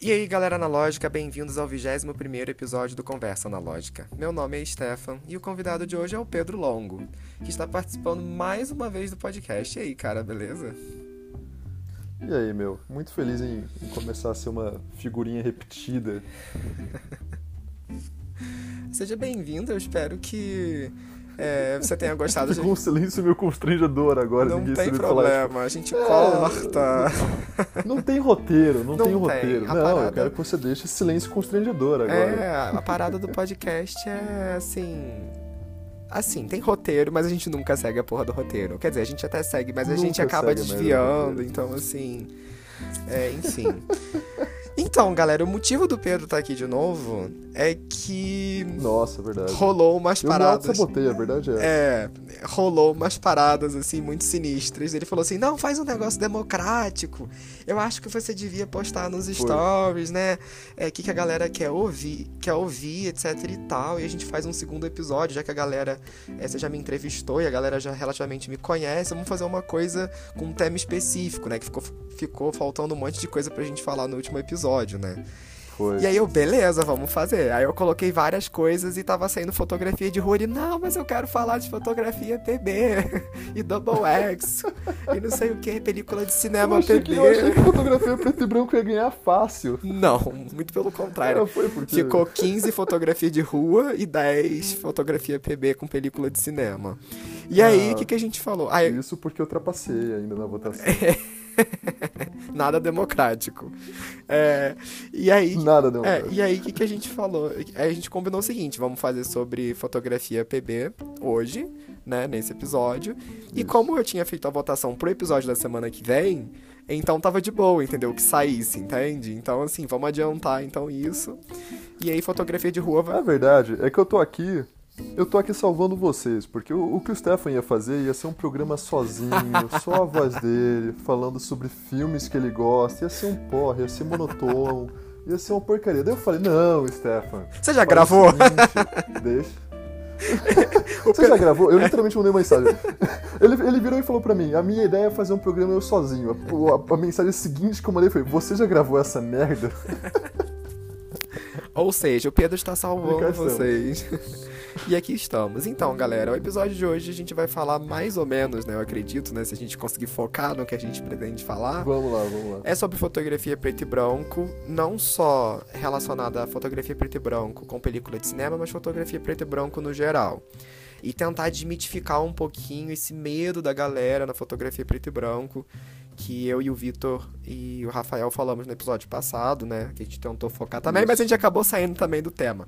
E aí, galera analógica, bem-vindos ao 21 episódio do Conversa Analógica. Meu nome é Stefan e o convidado de hoje é o Pedro Longo, que está participando mais uma vez do podcast. E aí, cara, beleza? E aí, meu? Muito feliz em, em começar a ser uma figurinha repetida. Seja bem-vindo, eu espero que é, você tenha gostado. Ficou um silêncio meio constrangedor agora. Não tem problema, falar, tipo, a gente corta. Não tem roteiro, não, Não tem tem. roteiro. A Não, parada- eu quero que você deixe esse silêncio constrangedor agora. É, a parada do podcast é assim. Assim, tem roteiro, mas a gente nunca segue a porra do roteiro. Quer dizer, a gente até segue, mas a Nunca gente acaba desviando, então assim. É, enfim. Então, galera, o motivo do Pedro estar aqui de novo é que Nossa, verdade. rolou umas Eu paradas. auto-sabotei, a verdade é. É, rolou umas paradas assim muito sinistras. Ele falou assim: "Não, faz um negócio democrático. Eu acho que você devia postar nos stories, né? É que que a galera quer ouvir, quer ouvir, etc e tal. E a gente faz um segundo episódio, já que a galera, é, você já me entrevistou e a galera já relativamente me conhece. Vamos fazer uma coisa com um tema específico, né? Que ficou ficou faltando um monte de coisa pra gente falar no último episódio, né? Foi. E aí eu, beleza, vamos fazer. Aí eu coloquei várias coisas e tava saindo fotografia de rua. Ele, não, mas eu quero falar de fotografia PB e Double X e não sei o que, película de eu, cinema achei PB. que, eu achei que fotografia preto e branco ia ganhar fácil. Não, muito pelo contrário. Era, foi porque... Ficou 15 fotografia de rua e 10 fotografia PB com película de cinema. E aí, o Ah. que, que a gente falou? Aí, Isso porque eu ultrapassei ainda na votação. nada democrático. É, e aí, Nada deu É, e aí o que, que a gente falou? Aí a gente combinou o seguinte: vamos fazer sobre fotografia PB hoje, né, nesse episódio. E Isso. como eu tinha feito a votação pro episódio da semana que vem, então tava de boa, entendeu? Que saísse, entende? Então, assim, vamos adiantar então isso. E aí, fotografia de rua vai. A verdade é que eu tô aqui. Eu tô aqui salvando vocês, porque o, o que o Stefan ia fazer ia ser um programa sozinho, só a voz dele, falando sobre filmes que ele gosta, ia ser um porra, ia ser monotônico, ia ser uma porcaria. Daí eu falei, não, Stefan. Você já gravou? seguinte, deixa. Você já gravou? Eu literalmente mandei uma mensagem. Ele, ele virou e falou pra mim: A minha ideia é fazer um programa eu sozinho. A, a- a mensagem seguinte que eu mandei foi: Você já gravou essa merda? Ou seja, o Pedro está salvando vocês. E aqui estamos. Então, galera, o episódio de hoje a gente vai falar mais ou menos, né? Eu acredito, né? Se a gente conseguir focar no que a gente pretende falar. Vamos lá, vamos lá. É sobre fotografia preto e branco, não só relacionada à fotografia preto e branco com película de cinema, mas fotografia preto e branco no geral. E tentar desmitificar um pouquinho esse medo da galera na fotografia preto e branco, que eu e o Vitor e o Rafael falamos no episódio passado, né? Que a gente tentou focar também, mas a gente acabou saindo também do tema.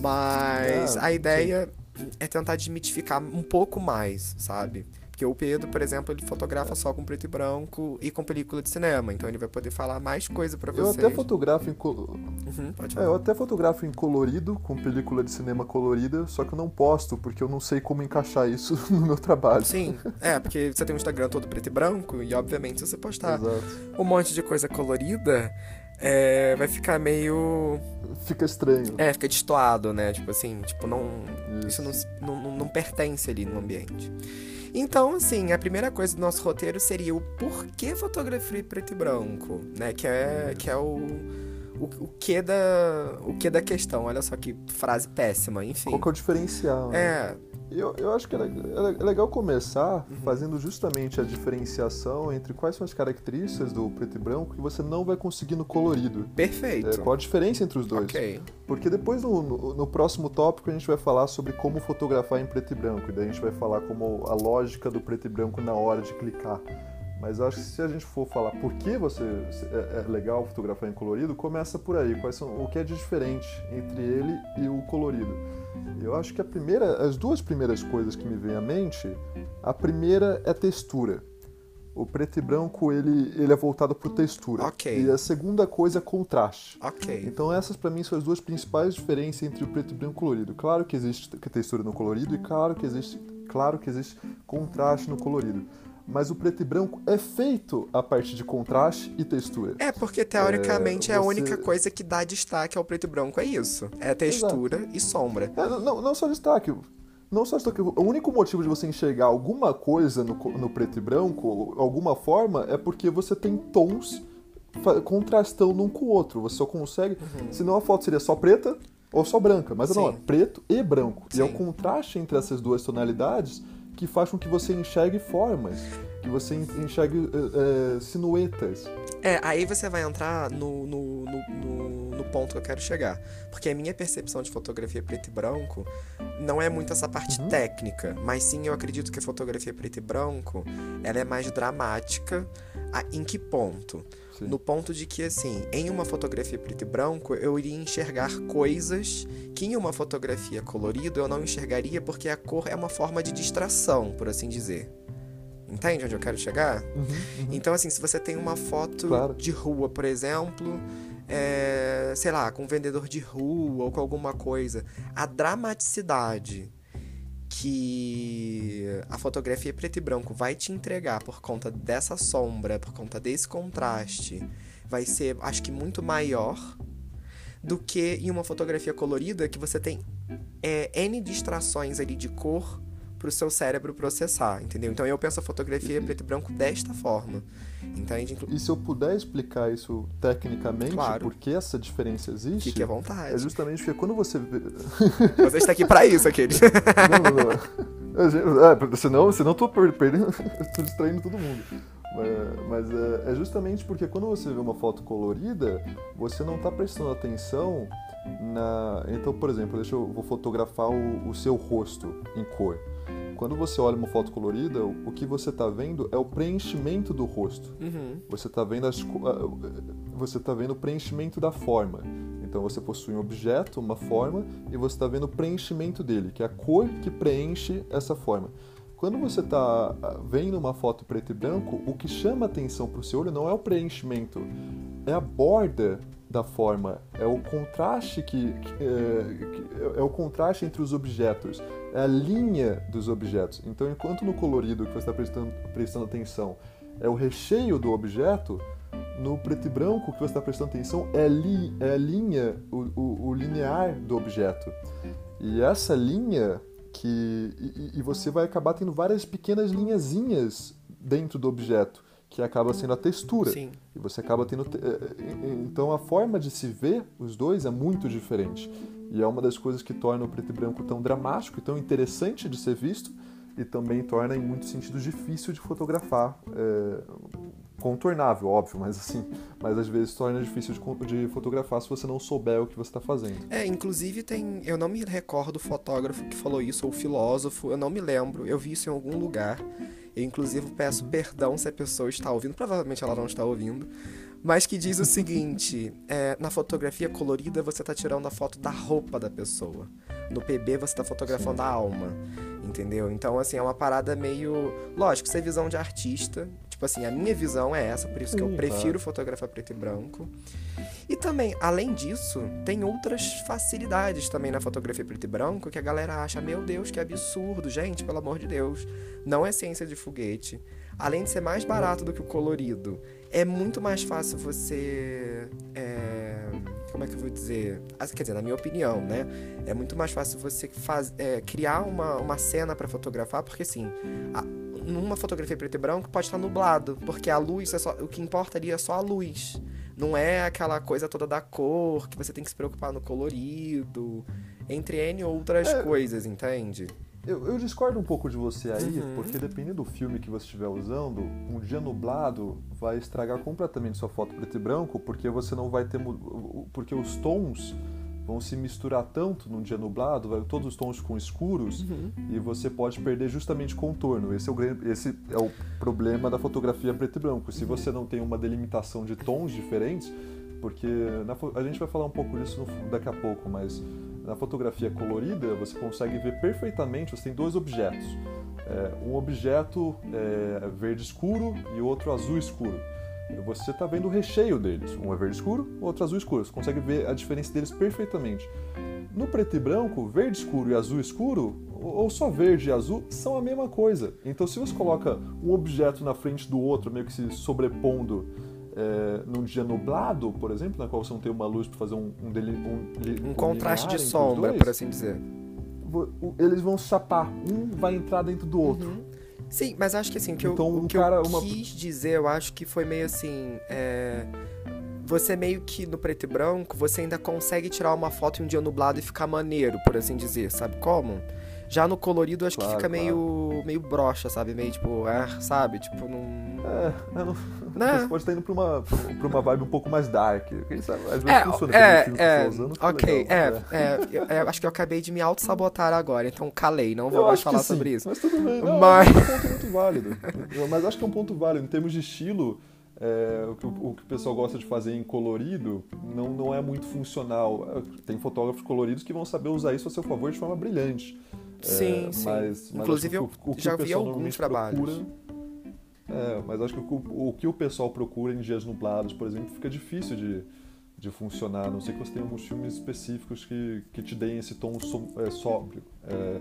Mas Ah, a ideia é tentar desmitificar um pouco mais, sabe? Porque o Pedro, por exemplo, ele fotografa só com preto e branco e com película de cinema, então ele vai poder falar mais coisa pra Eu vocês. até fotografo em, Uhum, É, eu até fotografo em colorido, com película de cinema colorida, só que eu não posto, porque eu não sei como encaixar isso no meu trabalho. Sim, é, porque você tem um Instagram todo preto e branco, e obviamente se você postar Exato. um monte de coisa colorida, é, vai ficar meio. Fica estranho. É, fica destoado, né? Tipo assim, tipo, não. Isso Isso. não, não, não- pertence ali no ambiente. Então, assim, a primeira coisa do nosso roteiro seria o porquê fotografia preto e branco, né? Que é, que é o, o, o, que da, o que da questão. Olha só que frase péssima, enfim. Qual que é o diferencial? né? É, Eu, eu acho que é le- é le- é legal começar Uhum. fazendo justamente a diferenciação entre quais são as características do preto e branco que você não vai conseguir no colorido. É, perfeito. qual a diferença entre os dois? ok. Porque depois no, no- no próximo tópico a gente vai falar sobre como fotografar em preto e branco. E daí a gente vai falar como a lógica do preto e branco na hora de clicar. Mas acho que se a gente for falar por que você é, é legal fotografar em colorido, começa por aí. Quais são o que é de diferente entre ele e o colorido? Eu acho que a primeira, as duas primeiras coisas que me vêm à mente, a primeira é textura. O preto e branco ele, ele é voltado para textura. Ok. E a segunda coisa é contraste. Ok. Então essas pra mim são as duas principais diferenças entre o preto e branco e o colorido. Claro que existe textura no colorido e claro que existe, claro que existe contraste no colorido. Mas o preto e branco é feito a partir de contraste e textura. É, porque teoricamente É, é, a você- única coisa que dá destaque ao preto e branco, é isso. É textura e sombra. É, não, não só destaque. Não só destaque. O único motivo de você enxergar alguma coisa no, no preto e branco, alguma forma, é porque você tem tons contrastando um com o outro. Você só consegue. Uhum. Senão a foto seria só preta ou só branca. Mas Sim. não, é preto e branco. Sim. E é o contraste entre essas duas tonalidades que faz com que você enxergue formas, que você enxergue uh, uh, sinuetas. É, aí você vai entrar no, no, no, no, ponto que eu quero chegar. Porque a minha percepção de fotografia preto e branco não é muito essa parte uhum. técnica, mas sim eu acredito que a fotografia preto e branco ela é mais dramática. em que ponto? Sim. No ponto de que, assim, em uma fotografia preto e branco, eu iria enxergar coisas que em uma fotografia colorida eu não enxergaria porque a cor é uma forma de distração, por assim dizer. Entende onde eu quero chegar? Uhum, uhum. Então, assim, se você tem uma foto claro. de rua, por exemplo, é, sei lá, com um vendedor de rua ou com alguma coisa, a dramaticidade que a fotografia preto e branco vai te entregar por conta dessa sombra, por conta desse contraste, vai ser, acho que, muito maior do que em uma fotografia colorida que você tem é, N distrações ali de cor para o seu cérebro processar, entendeu? Então eu penso a fotografia preto e branco desta forma, entende? E se eu puder explicar isso tecnicamente, claro. por que essa diferença existe? Fique à vontade. É justamente porque quando você... você está aqui para isso, aquele. não, não, não. É, senão, senão tô perdendo, tô distraindo todo mundo. Mas, mas é, é, justamente porque quando você vê uma foto colorida, você não está prestando atenção na. Então, por exemplo, deixa eu vou fotografar o, o seu rosto em cor. Quando você olha uma foto colorida, o que você está vendo é o preenchimento do rosto. Uhum. Você está vendo as, você tá vendo o preenchimento da forma. Então você possui um objeto, uma forma, e você está vendo o preenchimento dele, que é a cor que preenche essa forma. Quando você está vendo uma foto preto e branco, o que chama atenção para o seu olho não é o preenchimento, é a borda da forma, é o contraste que, que, é, que, é, o contraste entre os objetos, é a linha dos objetos. Então, enquanto no colorido que você está prestando, prestando atenção é o recheio do objeto, no preto e branco que você está prestando atenção é, li, é a linha, o, o, o, linear do objeto. E essa linha que e, e você vai acabar tendo várias pequenas linhazinhas dentro do objeto que acaba sendo a textura. Sim. E você acaba tendo. Eh, eh, então a forma de se ver os dois é muito diferente. E é uma das coisas que torna o preto e branco tão dramático e tão interessante de ser visto, e também torna, em muitos sentidos, difícil de fotografar. É, contornável, óbvio, mas assim, mas às vezes torna difícil de, de fotografar se você não souber o que você está fazendo. É, inclusive tem, eu não me recordo o fotógrafo que falou isso ou o filósofo, eu não me lembro, eu vi isso em algum lugar. Eu, inclusive, peço perdão se a pessoa está ouvindo, provavelmente ela não está ouvindo, mas que diz o seguinte: é, na fotografia colorida você está tirando a foto da roupa da pessoa, no PB você está fotografando Sim. a alma, entendeu? Então, assim, é uma parada meio. Lógico, isso é visão de artista, Tipo assim, a minha visão é essa, por isso que eu prefiro fotografar preto e branco. E também, além disso, tem outras facilidades também na fotografia preto e branco que a galera acha, meu Deus, que absurdo, gente, pelo amor de Deus. Não é ciência de foguete. Além de ser mais barato do que o colorido, é muito mais fácil você. É, como é que eu vou dizer? Quer dizer, na minha opinião, né? É muito mais fácil você faz, é, criar uma, uma cena para fotografar, porque assim. A, numa fotografia preto e branco pode estar nublado, porque a luz é só, o que importa ali é só a luz. Não é aquela coisa toda da cor que você tem que se preocupar no colorido, entre N outras é, coisas, entende? Eu, eu, discordo um pouco de você aí, uhum. porque dependendo do filme que você estiver usando, um dia nublado vai estragar completamente sua foto preto e branco, porque você não vai ter. Porque os tons vão se misturar tanto num dia nublado, vai, todos os tons ficam escuros uhum. e você pode perder justamente contorno. Esse é o, esse é o problema da fotografia preto e branco. Se você não tem uma delimitação de tons diferentes, porque na, a gente vai falar um pouco disso no, daqui a pouco, mas na fotografia colorida você consegue ver perfeitamente, você tem dois objetos. É, um objeto é, verde escuro e outro azul escuro você está vendo o recheio deles. Um é verde escuro, outro azul escuro. Você consegue ver a diferença deles perfeitamente. No preto e branco, verde escuro e azul escuro, ou só verde e azul, são a mesma coisa. Então, se você coloca um objeto na frente do outro, meio que se sobrepondo é, num dia nublado, por exemplo, na qual você não tem uma luz para fazer um, um, um, um, um contraste de sombra, por assim dizer. Eles vão chapar, um vai entrar dentro do outro. Uhum. Sim, mas acho que assim, que Então, eu, o que cara- eu uma- quis dizer, eu acho que foi meio assim. é, Você meio que no preto e branco, você ainda consegue tirar uma foto em um dia nublado e ficar maneiro, por assim dizer, sabe como? Já no colorido, acho Claro, que fica meio, meio broxa, sabe? Meio tipo, ah, sabe? Tipo, não. É, eu não... Né? Você pode estar indo pra uma, pra uma vibe um pouco mais dark. Quem sabe? Às vezes É, funciona. é, é, tá usando, ok, legal. é, é, eu, eu acho que eu acabei de me auto-sabotar agora, então calei, não vou Eu mais falar sim, sobre isso. Mas tudo bem, não, Mas- acho que é um ponto muito válido. Mas acho que é um ponto válido. Em termos de estilo, é, o, que, o- o que o pessoal gosta de fazer em colorido não, não é muito funcional. É, Tem fotógrafos coloridos que vão saber usar isso a seu favor de forma brilhante. É, Sim, sim. Mas, mas Inclusive, eu o, o que já o vi pessoal alguns trabalhos. procura- é, mas acho que o, o que o pessoal procura em dias nublados, por exemplo, fica difícil de, de funcionar. A não sei que você tenha alguns filmes específicos que, que te deem esse tom so- é, sóbrio. É,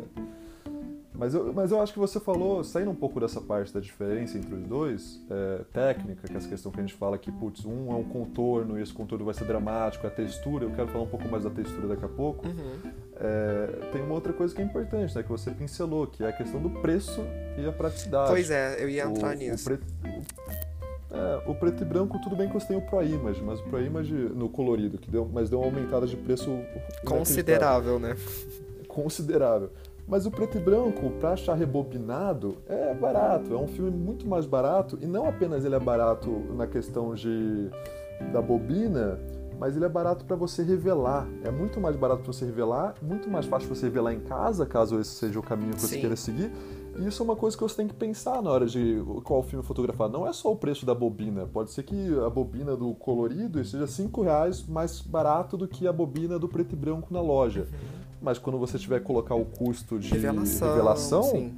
mas, eu, mas eu acho que você falou, saindo um pouco dessa parte da diferença entre os dois, é, técnica, que é essa questão que a gente fala que, putz, um é um contorno e esse contorno vai ser dramático, a textura, eu quero falar um pouco mais da textura daqui a pouco. Uhum. É, tem uma outra coisa que é importante, né, que você pincelou, que é a questão do preço e a praticidade. Pois é, eu ia O- entrar o nisso. preto- o- é, o preto e branco, tudo bem que você tem o Pro Image, mas o Pro Image no colorido, que deu, mas deu uma aumentada de preço Considerável, né? considerável. Mas o preto e branco, pra achar rebobinado, é barato. É um filme muito mais barato. E não apenas ele é barato na questão de, da bobina, mas ele é barato para você revelar. É muito mais barato para você revelar, muito mais fácil você revelar em casa, caso esse seja o caminho que você Sim. queira seguir. E isso é uma coisa que você tem que pensar na hora de qual filme fotografar. Não é só o preço da bobina. Pode ser que a bobina do colorido seja 5 reais mais barato do que a bobina do preto e branco na loja. Mas quando você tiver que colocar o custo de Revelação. revelação,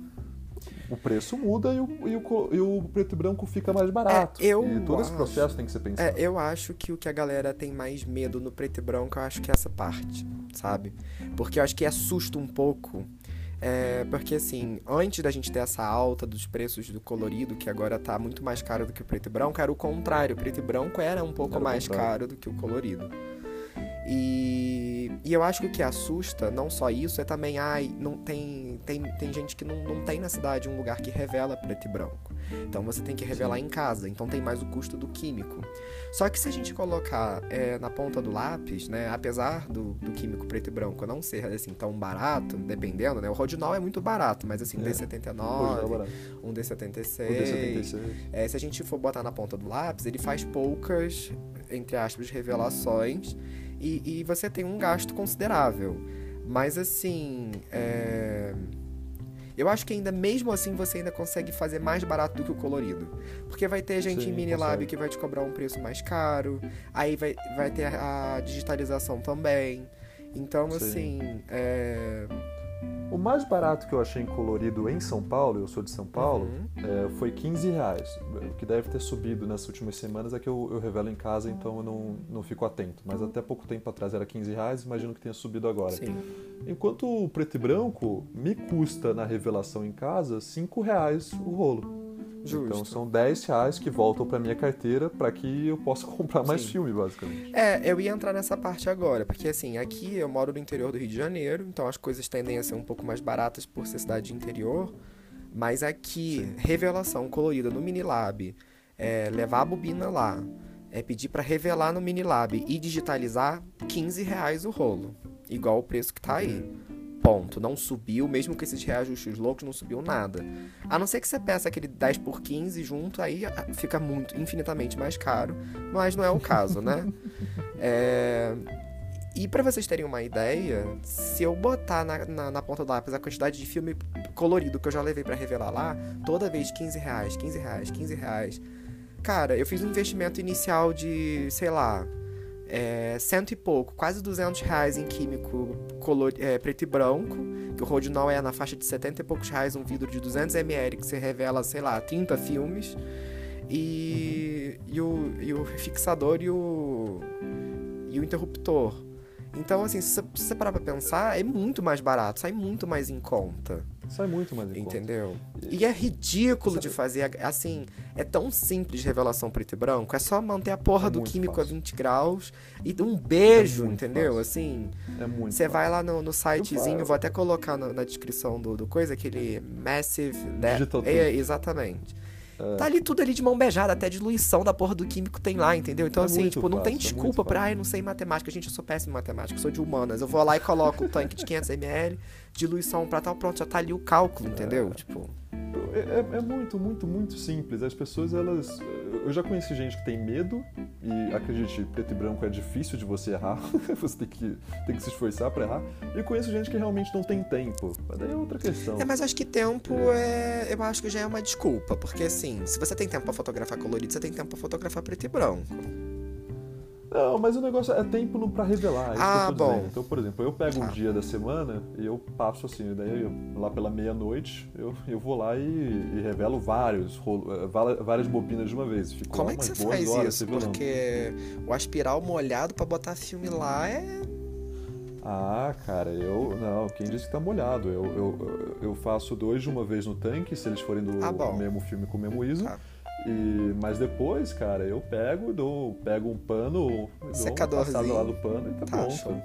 o preço muda e o, e o e o preto e branco fica mais barato. É, eu e todo esse acho- processo tem que ser pensado. É, eu acho que o que a galera tem mais medo no preto e branco, eu acho que é essa parte, sabe? Porque eu acho que assusta um pouco. É, porque assim, antes da gente ter essa alta dos preços do colorido, que agora tá muito mais caro do que o preto e branco, era o contrário. O preto e branco era um pouco Era mais caro do que o colorido. E, e eu acho que o que assusta, não só isso, é também, ai, não tem, tem, tem gente que não, não tem na cidade um lugar que revela preto e branco. Então você tem que revelar em casa, então tem mais o custo do químico. Só que se a gente colocar é, na ponta do lápis, né, apesar do, do químico preto e branco não ser assim tão barato, dependendo, né, o Rodinol é muito barato, mas assim, um É. Hoje é D79, barato. um O D76, D76. é, se a gente for botar na ponta do lápis, ele faz poucas, entre aspas, revelações e, e você tem um gasto considerável. Mas assim, é, eu acho que ainda mesmo assim você ainda consegue fazer mais barato do que o colorido. Porque vai ter gente Sim, em Minilab consegue. que vai te cobrar um preço mais caro, aí vai, vai ter a digitalização também. Então, Sim. assim, é... O mais barato que eu achei em colorido em São Paulo, eu sou de São Paulo, Uhum. é, foi 15 reais. O que deve ter subido nas últimas semanas é que eu, eu revelo em casa, então eu não, não fico atento. Mas até pouco tempo atrás era 15 reais, imagino que tenha subido agora. Sim. Enquanto o preto e branco me custa na revelação em casa 5 reais o rolo. Justo. Então são 10 reais que voltam para minha carteira para que eu possa comprar mais Sim. filme, basicamente. É, eu ia entrar nessa parte agora, porque assim, aqui eu moro no interior do Rio de Janeiro, então as coisas tendem a ser um pouco mais baratas por ser cidade de interior, mas aqui, Sim. revelação colorida no Minilab, é, levar a bobina lá, é pedir pra revelar no Minilab e digitalizar 15 reais o rolo, igual o preço que tá aí. Ponto. Não subiu, mesmo com esses reajustes loucos, não subiu nada. A não ser que você peça aquele 10 por 15 junto, aí ah, fica muito, infinitamente mais caro. Mas não é o caso, né? É, E pra vocês terem uma ideia, se eu botar na, na, na ponta do lápis a quantidade de filme colorido que eu já levei pra revelar lá, toda vez 15 reais, 15 reais, 15 reais. Cara, eu fiz um investimento inicial de, sei lá, é, cento e pouco, quase 200 reais em químico color, é, preto e branco, que o Rodinol é na faixa de 70 e poucos reais um vidro de 200 ml que você revela, sei lá, 30 filmes. E, e, o, e o fixador e o, e o interruptor. Então, assim, se você parar pra pensar, é muito mais barato, sai muito mais em conta, Sai muito mais em Entendeu? Conta. E é ridículo de fazer, assim, é tão simples revelação preto e branco, é só manter a porra é do químico fácil. a 20 graus e um beijo, é entendeu? Fácil. Assim, é muito você vai lá no, no sitezinho, vou até colocar na, na descrição do, do coisa, aquele Massive... Digital é, exatamente. É. Tá ali tudo ali de mão beijada, até diluição da porra do químico tem lá, entendeu? Então, é assim, tipo, não tem é desculpa é pra, ai, não sei matemática. Gente, eu sou péssimo em matemática, sou de humanas. Eu vou lá e coloco o tanque de 500ml, diluição pra tal, pronto, já tá ali o cálculo, entendeu? É. Tipo. É, é, é, muito, muito, muito simples. As pessoas, elas. Eu já conheci gente que tem medo, e acredite, preto e branco é difícil de você errar. você tem que, tem que se esforçar para errar. E eu conheço gente que realmente não tem tempo. Mas daí é outra questão. É, mas acho que tempo é. Eu acho que já é uma desculpa. Porque assim, se você tem tempo para fotografar colorido, você tem tempo para fotografar preto e branco. Não, mas o negócio é tempo para revelar. Isso ah, bom. Dizendo. Então, por exemplo, eu pego um tá. dia da semana e eu passo assim, daí eu, lá pela meia-noite eu, eu vou lá e, e revelo vários, eh, várias bobinas de uma vez. Fico Como é que você faz isso? Porque o aspiral molhado para botar filme lá é. Ah, cara, eu. Não, quem disse que tá molhado? Eu, eu, eu faço dois de uma vez no tanque, se eles forem do ah, mesmo filme com o mesmo ISO. Ah. E, mas depois, cara, eu pego, dou, pego um pano, secadorzinho lá do pano e tá, tá pronto. Show.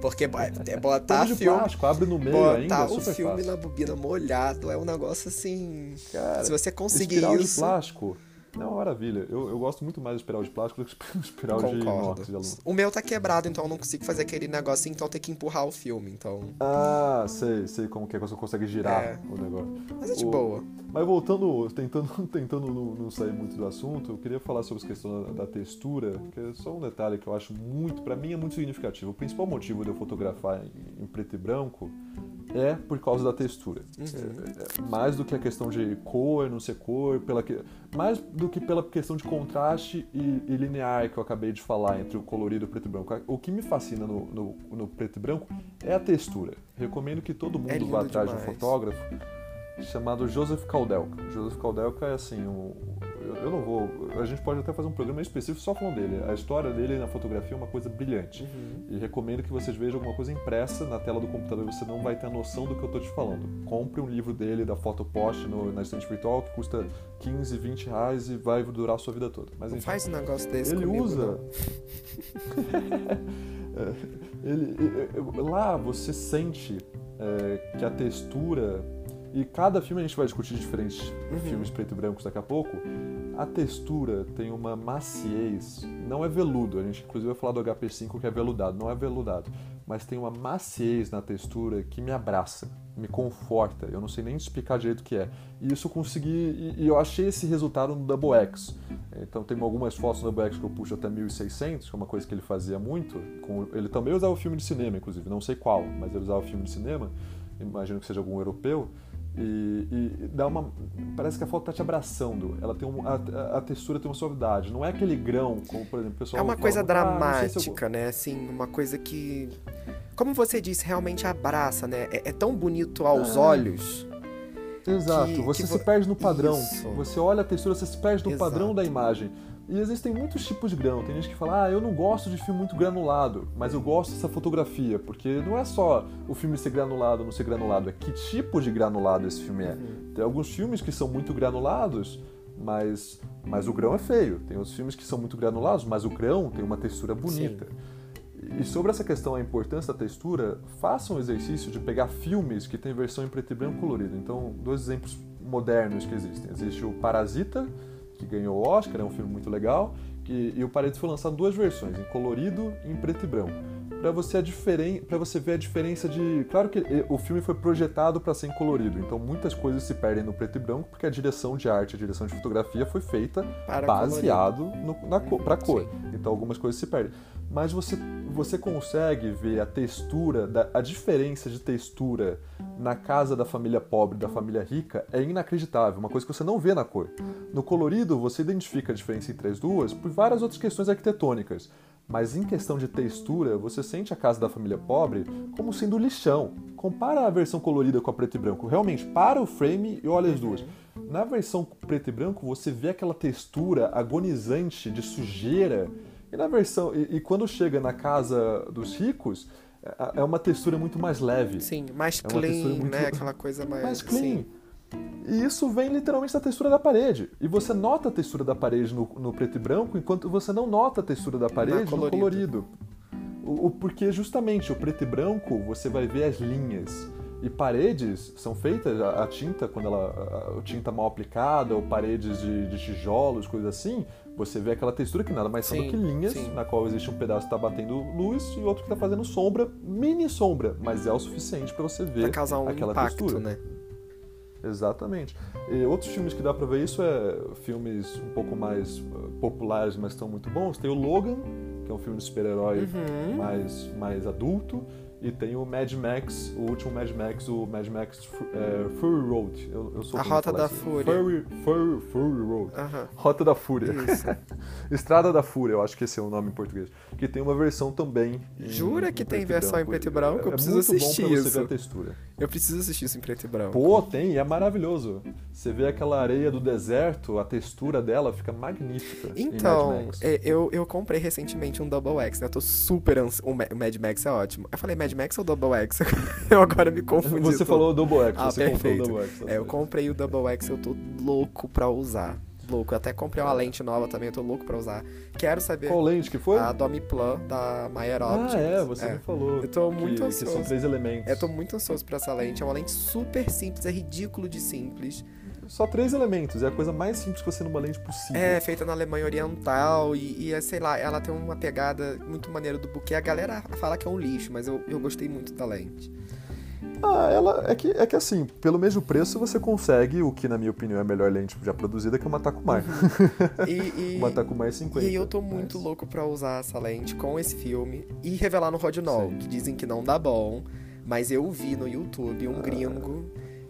Porque é botar de filme, plástico, abre no meio botar ainda, é o filme fácil. na bobina molhado é um negócio assim. Cara, se você conseguir isso. de plástico é uma maravilha. Eu, eu gosto muito mais de espiral de plástico do que espiral Concordo. de inox de aluno. O meu tá quebrado, então eu não consigo fazer aquele negócio, então tem que empurrar o filme, então... Ah, sei, sei como que é que você consegue girar é. o negócio. Mas é de o... boa. Mas voltando, tentando, tentando não, não, sair muito do assunto, eu queria falar sobre a questão da, da textura, que é só um detalhe que eu acho muito, para mim é muito significativo. O principal motivo de eu fotografar em, em preto e branco é por causa da textura. Uhum. É, é, mais do que a questão de cor, não ser cor, pela que, mais do que pela questão de contraste e, e, linear que eu acabei de falar entre o colorido e o preto e branco. O que me fascina no, no, no preto e branco é a textura. Recomendo que todo mundo é vá atrás demais. de um fotógrafo chamado Joseph Kaudelka. Joseph Kaudelka é assim, um, eu não vou. A gente pode até fazer um programa específico só falando dele. A história dele na fotografia é uma coisa brilhante. Uhum. E recomendo que vocês vejam alguma coisa impressa na tela do computador você não vai ter a noção do que eu estou te falando. Compre um livro dele da Fotopost no, na estante virtual que custa 15, 20 reais e vai durar a sua vida toda. Mas, não enfim, faz um negócio desse Ele comigo, usa. ele, lá você sente é, que a textura e cada filme a gente vai discutir diferentes uhum. filmes preto e brancos daqui a pouco. A textura tem uma maciez, não é veludo, a gente inclusive vai falar do HP5 que é veludado, não é veludado, mas tem uma maciez na textura que me abraça, me conforta, eu não sei nem explicar direito o que é. E isso eu consegui, e eu achei esse resultado no Double X. Então tem algumas fotos no Double X que eu puxo até 1600, que é uma coisa que ele fazia muito. ele também usava o filme de cinema, inclusive, não sei qual, mas ele usava o filme de cinema, imagino que seja algum europeu. E, e, dá uma. Parece que a foto está te abraçando. Ela tem um, a, a, textura tem uma suavidade. Não é aquele grão, como por exemplo o pessoal. É uma coisa fala, dramática, ah, se eu... né? Assim, uma coisa que. Como você disse, realmente abraça, né? É, é tão bonito aos olhos. Exato. Que, você que se perde no padrão. Isso. Você olha a textura, você se perde no Exato. padrão da imagem. E existem muitos tipos de grão. Tem gente que fala, ah, eu não gosto de filme muito granulado, mas eu gosto dessa fotografia, porque não é só o filme ser granulado ou não ser granulado, é que tipo de granulado esse filme é. Uhum. Tem alguns filmes que são muito granulados, mas, mas o grão é feio. Tem os filmes que são muito granulados, mas o grão tem uma textura bonita. Sim. E sobre essa questão, a importância da textura, faça um exercício de pegar filmes que tem versão em preto e branco colorido. Então, dois exemplos modernos que existem. Existe o Parasita, que ganhou o Oscar, é um filme muito legal. Que, e o Paredes foi lançado duas versões, em colorido e em preto e branco. Para você, para você ver a diferença de. Claro que o filme foi projetado para ser em colorido, então muitas coisas se perdem no preto e branco, porque a direção de arte, a direção de fotografia foi feita para baseado no, na, para cor. Sim. Então algumas coisas se perdem mas você, você consegue ver a textura, a diferença de textura na casa da família pobre da família rica é inacreditável, uma coisa que você não vê na cor. No colorido, você identifica a diferença entre as duas por várias outras questões arquitetônicas, mas em questão de textura, você sente a casa da família pobre como sendo lixão. Compara a versão colorida com a preto e branco. Realmente, para o frame e olha as duas. Na versão preto e branco, você vê aquela textura agonizante de sujeira e na versão. E, e, quando chega na casa dos ricos, é uma textura muito mais leve. Sim, mais É clean, muito- né? Aquela coisa mais. mais clean. Sim. E isso vem literalmente da textura da parede. E você nota a textura da parede no, no preto e branco, enquanto você não nota a textura da parede no colorido. colorido. O, o- porque justamente o preto e branco você vai ver as linhas. E paredes são feitas, a, a tinta, quando ela. A, a tinta mal aplicada, ou paredes de, de tijolos, coisas assim, você vê aquela textura que nada mais são do Sim, que linhas, sim. na qual existe um pedaço que está batendo luz e outro que está fazendo sombra, mini sombra, mas é o suficiente para você ver Pra causar um aquela impacto, textura. né? Exatamente. E outros filmes que dá pra ver isso é filmes um pouco mais uh, populares, mas estão muito bons. Tem o Logan, que é um filme de super-herói Uhum. mais, mais adulto. E tem o Mad Max, o último Mad Max, o Mad Max é, Fury Road. Eu, eu sou A Rota da isso. Fúria. Fury, Fury, Fury Road. Rota da Fúria. Estrada da Fúria, eu acho que esse é o nome em português. Que tem uma versão também. em- Jura que em tem versão em preto e branco? Eu É preciso muito assistir bom pra você isso. ver a textura. Eu preciso assistir isso em preto e branco. Pô, tem, e é maravilhoso. Você vê aquela areia do deserto, a textura dela fica magnífica. Então, é, eu, eu comprei recentemente um Double X, né? Eu tô super ansioso. O Mad Max é ótimo. Eu falei Mad Max ou Double X? eu agora me confundi. Você tudo. falou Double X, Ah, você perfeito. comprou o Double X. tá É, eu comprei o Double X, eu tô louco pra usar. Louco. Eu até comprei uma lente nova também, eu tô louco pra usar. Quero saber Qual lente que foi? a Domi Plan da Meyer ah, Optics. é, você me falou. Eu tô que- muito que, são ansioso. três elementos. Eu tô muito ansioso pra essa lente. É uma lente super simples, é ridículo de simples. Só três elementos, é a coisa mais simples que você numa lente possível. É, feita na Alemanha Oriental e, e é, sei lá, ela tem uma pegada muito maneira do buquê. A galera fala que é um lixo, mas eu, eu gostei muito da lente. Ah, ela é que, é que assim, pelo mesmo preço você consegue o que, na minha opinião, é a melhor lente já produzida, que é uma Takumar. E, e, uma Takumar 50. e eu tô muito Mas- louco pra usar essa lente com esse filme e revelar no Rodinol, que dizem que não dá bom, mas eu vi no YouTube Ah. um gringo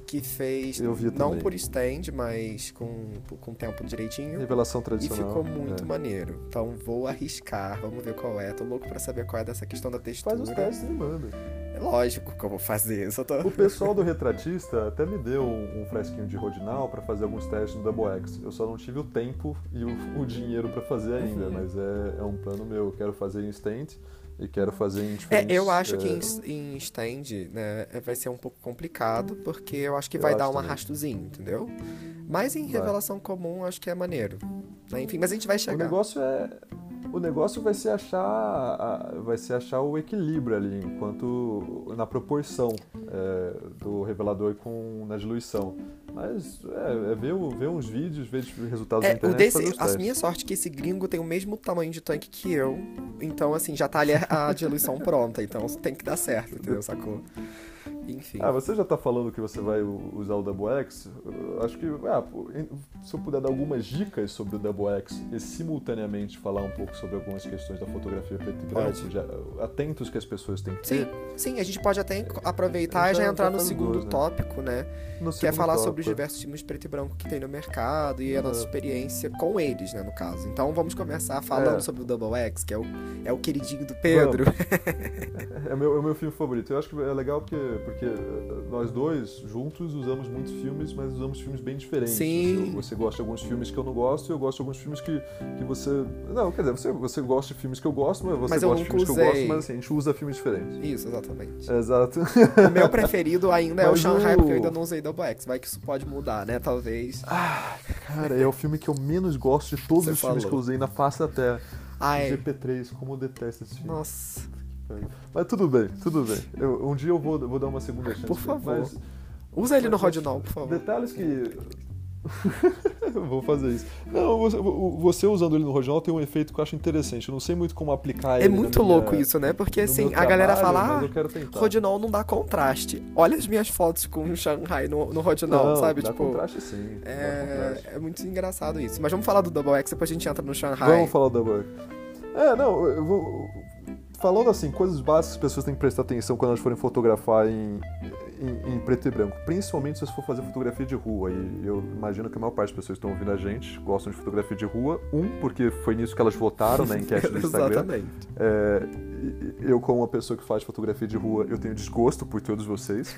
que fez, não também. por stand, mas com, com tempo direitinho. Revelação E tradicional. ficou muito é. maneiro. Então vou arriscar, vamos ver qual é. Tô louco pra saber qual é dessa questão da textura. Faz os testes e manda. É lógico que eu vou fazer. Eu só tô... O pessoal do Retratista até me deu um, um fresquinho de Rodinal pra fazer alguns testes no Double X. Eu só não tive o tempo e o, o dinheiro pra fazer ainda, Uhum. mas é, é um plano meu. Eu quero fazer em stand e quero fazer em É, eu acho que é, em, em stand, né, vai ser um pouco complicado, porque eu acho que Eu vai acho dar um também. arrastozinho, entendeu? Mas em Vai. revelação comum, acho que é maneiro. Né, Enfim, mas a gente vai O chegar. negócio é. O negócio vai ser achar. a- vai ser achar o equilíbrio ali, enquanto. na proporção é, do revelador com na diluição. Mas é, é ver, o- ver uns vídeos, ver resultados É, o internet. desse, os a minha sorte é que esse gringo tem o mesmo tamanho de tanque que eu. Então, assim, já tá ali a diluição pronta. Então tem que dar certo, entendeu? Sacou? Enfim. Ah, você já tá falando que você vai usar o Double X? Acho que, ah, se eu puder dar algumas dicas sobre o Double X e simultaneamente falar um pouco sobre algumas questões da fotografia preto e branco, já, atentos que as pessoas têm que Sim, ter. sim, a gente pode até enco- aproveitar e Já- entrar no segundo duas, né? tópico, né? No Que é falar sobre os tópico. diversos filmes preto e branco que tem no mercado e a nossa Uhum. experiência com eles, né, no caso. Então vamos começar falando É. sobre o Double X, que é o, é o queridinho do Pedro. É o meu, é o meu filme favorito. Eu acho que é legal porque, porque eh, nós dois juntos usamos muitos filmes, mas usamos filmes bem diferentes. Sim. Você, você gosta de alguns filmes que eu não gosto e eu gosto de alguns filmes que, que você. Não, quer dizer, você, você gosta de filmes que eu gosto, mas você Mas eu gosta de filmes que eu gosto, usei. mas assim, a gente usa filmes diferentes. Isso, exatamente. Exato. O meu preferido ainda é o Mas Shanghai, o- porque eu ainda não usei Double X. Vai que isso pode mudar, né? Talvez. Cara, é o filme que eu menos gosto de todos Você os filmes falou. que eu usei na face da Terra. Ai, GP3, como eu detesto esse filme. nossa. Mas tudo bem, tudo bem. Eu- um dia eu vou, vou dar uma segunda chance. Por favor. Mas Usa ele no Rodinol, por favor. Detalhes que. Vou fazer isso. Não, você, você usando ele no Rodinal tem um efeito que eu acho interessante. Eu não sei muito como aplicar É ele. na muito minha- louco isso, né? Porque assim, meu a galera trabalho, fala, ah. Rodinol não dá contraste. Olha as minhas fotos com o Shanghai no, no Rodinol, Não, sabe? dá tipo, contraste sim. dá contraste. é, é muito engraçado isso. Mas vamos falar do Double X, depois a gente entra no Shanghai. Vamos falar da Buck. É, não, eu vou. Falando assim, coisas básicas que as pessoas têm que prestar atenção quando elas forem fotografar em, em, em preto e branco. Principalmente se você for fazer fotografia de rua. E eu imagino que a maior parte das pessoas que estão ouvindo a gente gostam de fotografia de rua. Um, porque foi nisso que elas votaram na enquete do Instagram. Exatamente. É, eu, como uma pessoa que faz fotografia de rua, eu tenho desgosto por todos vocês.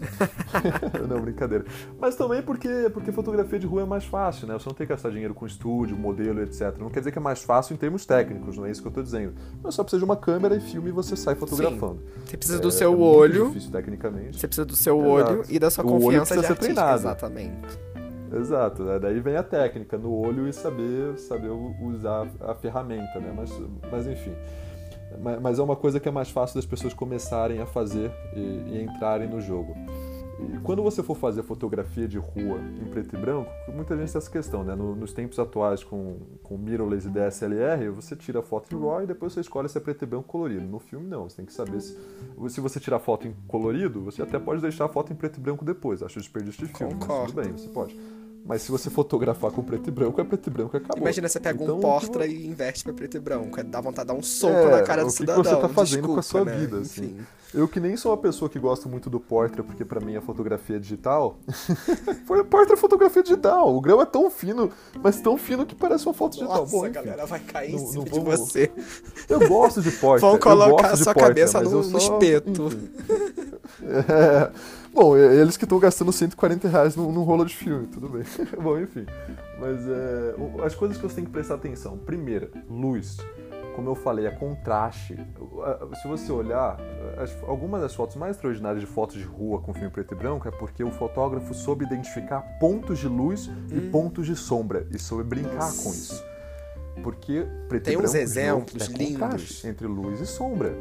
não, brincadeira. Mas também porque, porque fotografia de rua é mais fácil, né? Você não tem que gastar dinheiro com estúdio, modelo, etc. Não quer dizer que é mais fácil em termos técnicos, não é isso que eu estou dizendo. Mas só precisa de uma câmera e filme e você sai fotografando. Sim. Você precisa do é, seu é olho. difícil tecnicamente. Você precisa do seu olho e da sua o confiança olho de ser treinado. Exatamente. Exato, né? daí vem a técnica no olho e saber, saber usar a ferramenta, né? Mas, mas enfim. Mas é uma coisa que é mais fácil das pessoas começarem a fazer e, e entrarem no jogo. E quando você for fazer fotografia de rua em preto e branco, muita gente tem essa questão, né? No, nos tempos atuais com, com mirrorless e DSLR, você tira a foto em RAW e depois você escolhe se é preto e branco colorido. No filme, não. Você tem que saber se... Se você tirar foto em colorido, você até pode deixar a foto em preto e branco depois. Acho desperdício de filme, Concordo. mas tudo bem, você pode. Mas se você fotografar com preto e branco, é preto e branco e acabou. Imagina você pega então, um Portra e inverte pra preto e branco. Dá vontade de dar um soco é, na cara do cidadão. O que você tá fazendo Desculpa, com a sua né? vida, assim. Enfim. Eu que nem sou uma pessoa que gosta muito do Portra, porque para mim a fotografia é digital. Foi Portra é fotografia digital. O grão é tão fino, mas tão fino que parece uma foto digital. Nossa, Bom, a enfim. galera vai cair em Não- cima não de vamos- você. Eu gosto de Portra. Vão eu colocar gosto a sua Portra, cabeça no, eu no só- espeto. É. Bom, eles que estão gastando 140 reais num, num rolo de filme, tudo bem. Bom, enfim. Mas é, as coisas que você tem que prestar atenção. Primeira, luz. Como eu falei, é contraste. A- Se você olhar, as- algumas das fotos mais extraordinárias de fotos de rua com filme preto e branco é porque o fotógrafo soube identificar pontos de luz e pontos de sombra e soube brincar Nossa. com isso. Porque preto Tem e uns branco, de novo, exemplos é lindos. contraste entre luz e sombra.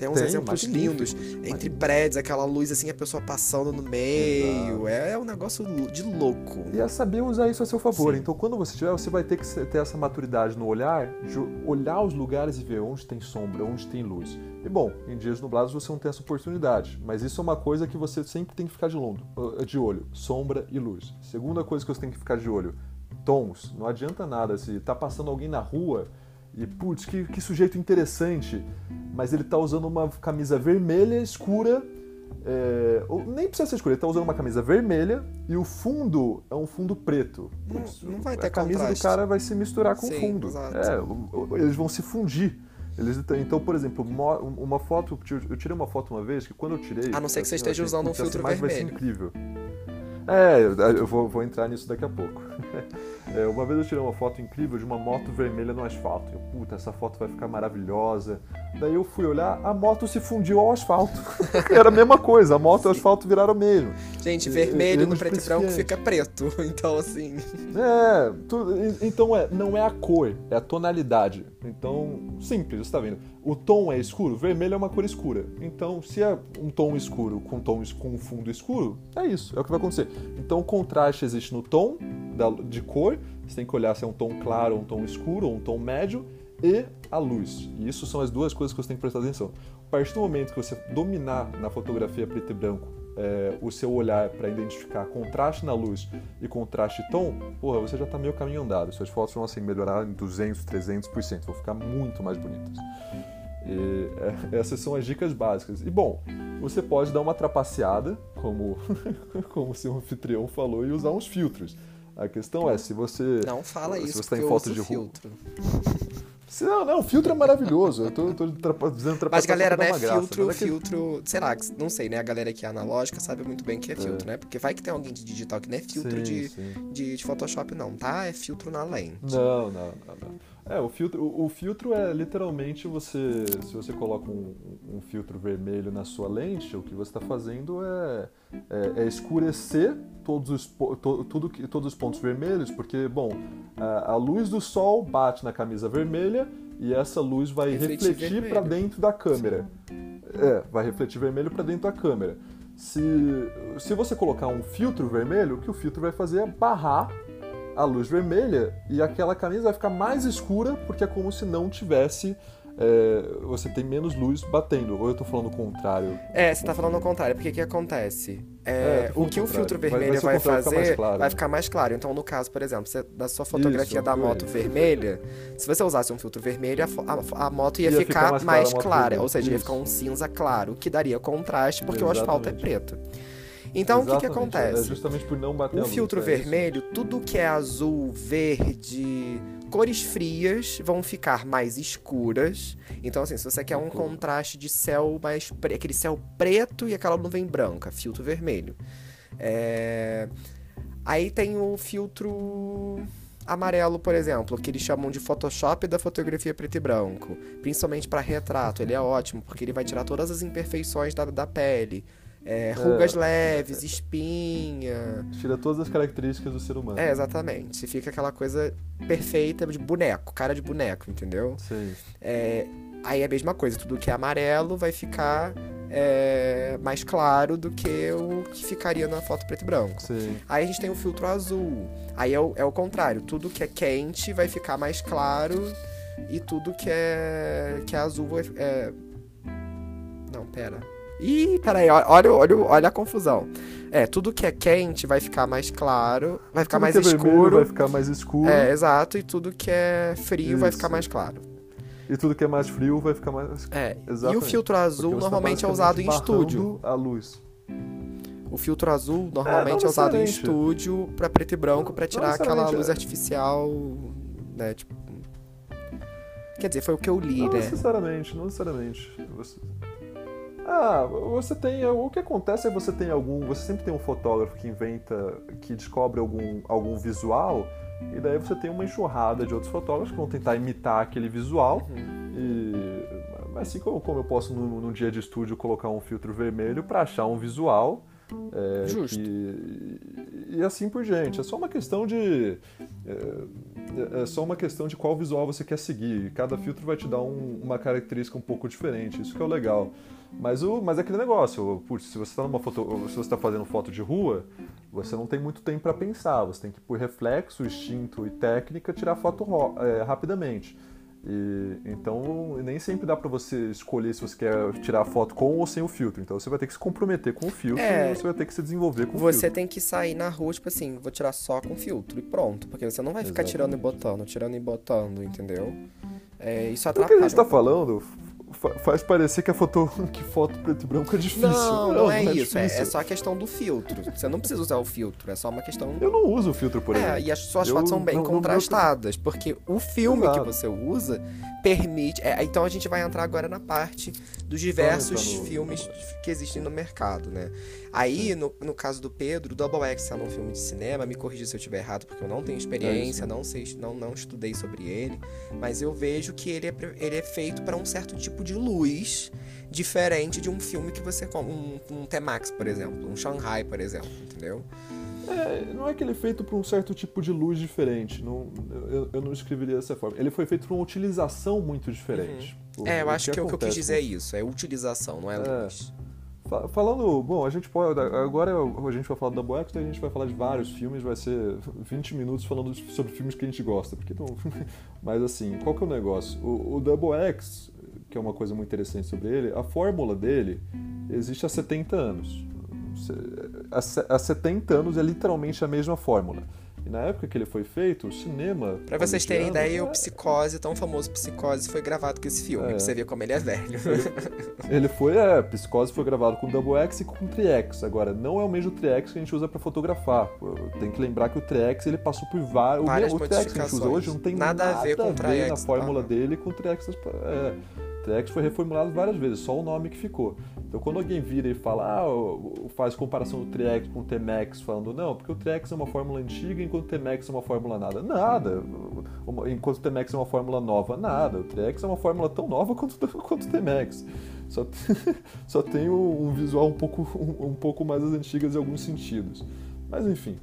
Tem uns Tem, exemplos lindos. Entre prédios, aquela luz assim, a pessoa passando no meio. É um negócio de louco. E é saber usar isso a seu favor. Sim. Então, quando você tiver, você vai ter que ter essa maturidade no olhar, de olhar os lugares e ver onde tem sombra, onde tem luz. E bom, em dias nublados você não tem essa oportunidade, mas isso é uma coisa que você sempre tem que ficar de, longo, de olho: sombra e luz. Segunda coisa que você tem que ficar de olho: tons. Não adianta nada se tá passando alguém na rua e, putz, que, que sujeito interessante, mas ele tá usando uma camisa vermelha escura. é, ou nem precisa ser escura, ele tá usando uma camisa vermelha e o fundo é um fundo preto. Não- Putz, não vai ter A camisa contraste. do cara vai se misturar com Sim, o fundo. É, eles vão se fundir. Eles, então, por exemplo, uma foto. Eu tirei uma foto uma vez que quando eu tirei. A não ser que você esteja usando um "Putz, essa filtro imagem Vai ser vermelho." incrível. É, eu vou, vou entrar nisso daqui a pouco. É, uma vez eu tirei uma foto incrível de uma moto vermelha no asfalto. Eu, puta, essa foto vai ficar maravilhosa. Daí eu fui olhar, a moto se fundiu ao asfalto. Era a mesma coisa, a moto e o asfalto viraram o mesmo. Gente, E- vermelho no erros preto e branco fica preto. Então, assim. É, tu- então é, não é a cor, é a tonalidade. Então, simples, você tá vendo? O tom é escuro, vermelho é uma cor escura. Então, se é um tom escuro com tom com um fundo escuro, é isso, é o que vai acontecer. Então, o contraste existe no tom da- de cor, você tem que olhar se é um tom claro um tom escuro ou um tom médio e a luz. E isso são as duas coisas que você tem que prestar atenção. A partir do momento que você dominar na fotografia preto e branco é, o seu olhar para identificar contraste na luz e contraste tom, porra, você já tá meio caminho andado. Suas fotos vão assim melhorar em 200, 300%, vão ficar muito mais bonitas. E, é, essas são as dicas básicas. E bom, você pode dar uma trapaceada, como, como o seu anfitrião falou, e usar uns filtros. A questão é, se você. Não fala se isso, você tá em foto de filtro. Se- Não, não, filtro é maravilhoso. Eu tô, tô trapa- dizendo Mas trapacear galera, né, uma graça, filtro, mas é que- filtro, sei lá, não sei, né, a galera que é analógica sabe muito bem que é filtro, né? Porque vai que tem alguém de digital que não é filtro Sim, de, sim. de, de Photoshop não, tá? É filtro na lente. Não, não, não, não. É, o filtro, o, o filtro é literalmente você. Se você coloca um, um filtro vermelho na sua lente, o que você está fazendo é, é, é escurecer todos os, to- tudo todos os pontos vermelhos, porque, bom, a, a luz do sol bate na camisa vermelha e essa luz vai Refletir refletir para dentro da câmera. É, vai refletir vermelho para dentro da câmera. Se, se você colocar um filtro vermelho, o que o filtro vai fazer é barrar a luz vermelha e aquela camisa vai ficar mais escura porque é como se não tivesse. é, você tem menos luz batendo. Ou eu tô falando o contrário? É, você tá falando ao contrário, porque o que acontece? É, É, o que o o filtro. Vai- vermelho vai vai, o mais fazer claro. vai ficar mais claro. Então, no caso, por exemplo, você- da sua fotografia Isso, da moto vermelha, se você usasse um filtro vermelho, a, a- a moto ia, Ia ficar, ficar mais mais, clara clara, ou seja, ia Isso. ficar um cinza claro, o que daria contraste porque o asfalto é Exatamente. preto. Então, o que, que Acontece? É justamente por não bater O luz, filtro é isso. vermelho, tudo que é azul, verde, cores frias vão ficar mais escuras. Então, assim, se você quer um contraste de céu mais. Pre... aquele céu preto e aquela nuvem branca, filtro vermelho. É... Aí tem o filtro amarelo, por exemplo, que eles chamam de Photoshop da fotografia preto e branco. Principalmente para retrato, ele é ótimo, porque ele vai tirar todas as imperfeições da, da pele. É, rugas é, leves, espinha. Tira todas as características do ser humano. É, exatamente. Fica aquela coisa perfeita de boneco, cara de boneco, entendeu? Sim. É, aí é a mesma coisa, tudo que é amarelo vai ficar é, mais claro do que o que ficaria na foto preto e branco. Sim. Aí a gente tem o filtro azul. Aí é o, é o contrário, tudo que é quente vai ficar mais claro e tudo que é, que é azul é. Não, pera. Ih, peraí, olha, olha, olha a confusão. É, tudo que é quente vai ficar mais claro, vai ficar tudo mais é escuro. Vai ficar mais escuro. É, exato, e tudo que é frio Isso. vai ficar mais claro. E tudo que é mais frio vai ficar mais. É. Exatamente. E o filtro azul tá normalmente tá é usado em estúdio. A luz. O filtro azul normalmente é, é usado em estúdio para preto e branco para tirar aquela luz é. artificial, né, tipo Quer dizer, foi o que eu li, não né? Não necessariamente, não necessariamente. Você... Ah, você tem. O que acontece é que você tem algum. Você sempre tem um fotógrafo que inventa, que descobre algum, algum visual, e daí você tem uma enxurrada de outros fotógrafos que vão tentar imitar aquele visual. Uhum. E, assim como, como eu posso, num, num, dia de estúdio, colocar um filtro vermelho para achar um visual. É, Justo. Que, e, e, assim por diante. É só uma questão de. É, é, só uma questão de qual visual você quer seguir. Cada filtro vai te dar um, uma característica um pouco diferente. Isso que é o legal. Mas, o, mas é aquele negócio, putz, se você está numa foto, se você está fazendo foto de rua, você não tem muito tempo para pensar, você tem que por reflexo, instinto e técnica tirar foto é, rapidamente. E, então nem sempre dá para você escolher se você quer tirar foto com ou sem o filtro. Então você vai ter que se comprometer com o filtro é, e você vai ter que se desenvolver com o filtro. Você tem que sair na rua, tipo assim, vou tirar só com filtro e pronto. Porque você não vai ficar Exatamente. tirando e botando, tirando e botando, entendeu? É, isso atrapalha. O que a gente tá falando faz parecer que a foto, que foto preto e branco é difícil. Não, não, não é, é isso. É, é, só a questão do filtro. Você não precisa usar o filtro, é só uma questão. Eu não uso o filtro, por exemplo. É, e as suas eu fotos são bem não, contrastadas, porque o filme Exato. que você usa permite. É, então a gente vai entrar agora na parte dos diversos no... filmes que existem no mercado, né? Aí, no, no caso do Pedro, o Double X é um filme de cinema, me corrija se eu estiver errado, porque eu não tenho experiência, é não sei, não, não estudei sobre ele, mas eu vejo que ele é, ele é feito para um certo tipo de luz diferente de um filme que você um, um T-Max, por exemplo, um Shanghai, por exemplo, entendeu? É, não é que ele é feito para um certo tipo de luz diferente. Não, eu, eu não escreveria dessa forma. Ele foi feito para uma utilização muito diferente. Uhum. O, é, eu o acho que, que, o que eu quis dizer é isso. É utilização, não é, é. luz. Falando, bom, a gente pode. Agora a gente vai falar do Double X, a gente vai falar de vários filmes, vai ser 20 minutos falando sobre filmes que a gente gosta. Porque não, mas assim, qual que é o negócio? O, o Double X, que é uma coisa muito interessante sobre ele, a fórmula dele existe há 70 anos há 70 anos é literalmente a mesma fórmula. E na época que ele foi feito, o cinema. Pra vocês terem ideia, é... o Psicose, tão famoso Psicose, foi gravado com esse filme, é. você vê como ele é velho. Ele, ele foi, é, Psicose foi gravado com Double X e com Tri-X. Agora, não é o mesmo Tri-X que a gente usa para fotografar. Tem que lembrar que o Tri-X ele passou por vários. Várias o, o Tri-X que a gente usa hoje não tem nada, nada a ver com o Tri-X. na fórmula ah. dele com o Tri-X. É, Trex foi reformulado várias vezes, só o nome que ficou. Então quando alguém vira e fala, ah, faz comparação do Trex com o T-Max, falando, não, porque o Trex é uma fórmula antiga enquanto o T-Max é uma fórmula nada. Nada. Enquanto o T-Max é uma fórmula nova, nada. O Trex é uma fórmula tão nova quanto, quanto o T-Max. Só, só tem um visual um pouco, um, um pouco mais das antigas em alguns sentidos. Mas enfim,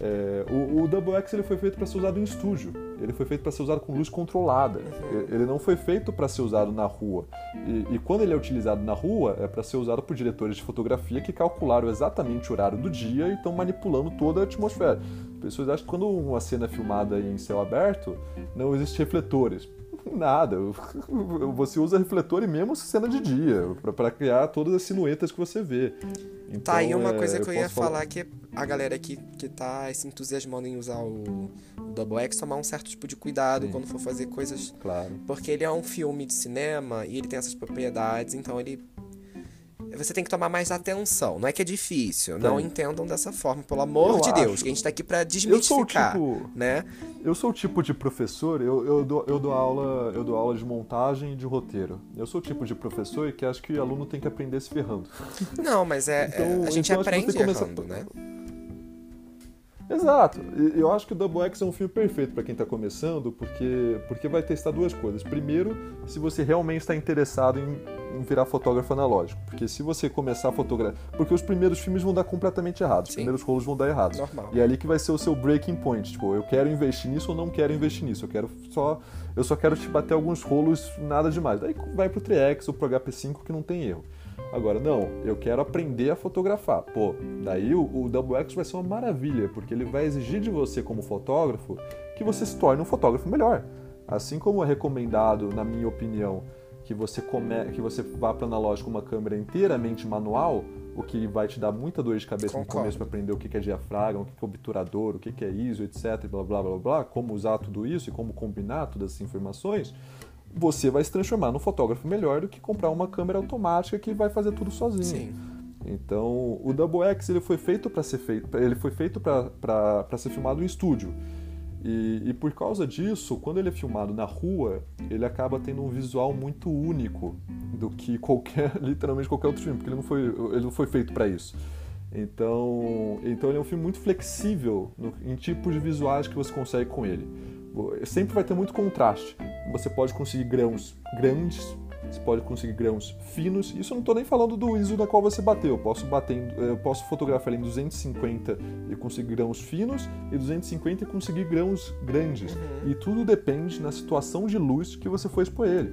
é, o, o Double X ele foi feito para ser usado em estúdio. Ele foi feito para ser usado com luz controlada. Ele não foi feito para ser usado na rua. E, e, quando ele é utilizado na rua, é para ser usado por diretores de fotografia que calcularam exatamente o horário do dia e estão manipulando toda a atmosfera. As pessoas acham que quando uma cena é filmada em céu aberto, não existem refletores. Nada. Você usa refletor e mesmo cena de dia, para criar todas as sinuetas que você vê. Então, tá aí uma é, coisa que eu, eu ia falar, falar que a galera que, que tá se entusiasmando em usar o, o Double X tomar um certo tipo de cuidado Sim. quando for fazer coisas. Claro. Porque ele é um filme de cinema e ele tem essas propriedades, então ele você tem que tomar mais atenção. Não é que é difícil. Não entendam dessa forma, pelo amor Eu de acho. Deus. Que a gente tá aqui pra Eu sou o desmistificar, tipo. né? Eu sou o tipo de professor, eu, eu, dou, eu, dou aula, eu dou aula de montagem e de roteiro. Eu sou o tipo de professor que acha que o aluno tem que aprender se ferrando. Não, mas é, é- Então- a gente então acho aprende você começa- errando, né? Exato. E eu acho que o Double X é um filme perfeito para quem está começando, porque, porque vai testar duas coisas. Primeiro, se você realmente está interessado em, em virar fotógrafo analógico. Porque se você começar a fotografar. Porque os primeiros filmes vão dar completamente errados. Os Sim. primeiros rolos vão dar errados. Normal. E é ali que vai ser o seu breaking point. Tipo, eu quero investir nisso ou não quero investir nisso. Eu quero só. Eu só quero te bater alguns rolos, nada demais. Daí vai pro 3X ou pro HP5 que não tem erro. Agora, não, eu quero aprender a fotografar. Pô, daí o, o Double X vai ser uma maravilha, porque ele vai exigir de você, como fotógrafo, que você se torne um fotógrafo melhor. Assim como é recomendado, na minha opinião, que você, come, que você vá para analógico com uma câmera inteiramente manual, o que vai te dar muita dor de cabeça no Concordo. começo para aprender o que é diafragma, o que é obturador, o que é ISO, etc, blá blá blá blá, como usar tudo isso e como combinar todas essas informações, você vai se transformar num fotógrafo melhor do que comprar uma câmera automática que vai fazer tudo sozinho. Sim. Então, o Double X ele foi feito para ser feito, ele foi feito para ser filmado em estúdio. E, e por causa disso, quando ele é filmado na rua, ele acaba tendo um visual muito único do que qualquer, literalmente qualquer outro filme, porque ele não foi, ele não foi feito para isso. Então, então ele é um filme muito flexível no- em tipos de visuais que você consegue com ele. Sempre vai ter muito contraste. Você pode conseguir grãos grandes, você pode conseguir grãos finos. Isso eu não estou nem falando do ISO na qual você bateu. Eu posso bater, em- eu posso fotografar em 250 e conseguir grãos finos e 250 e conseguir grãos grandes. Uhum. E tudo depende na situação de luz que você for expor ele.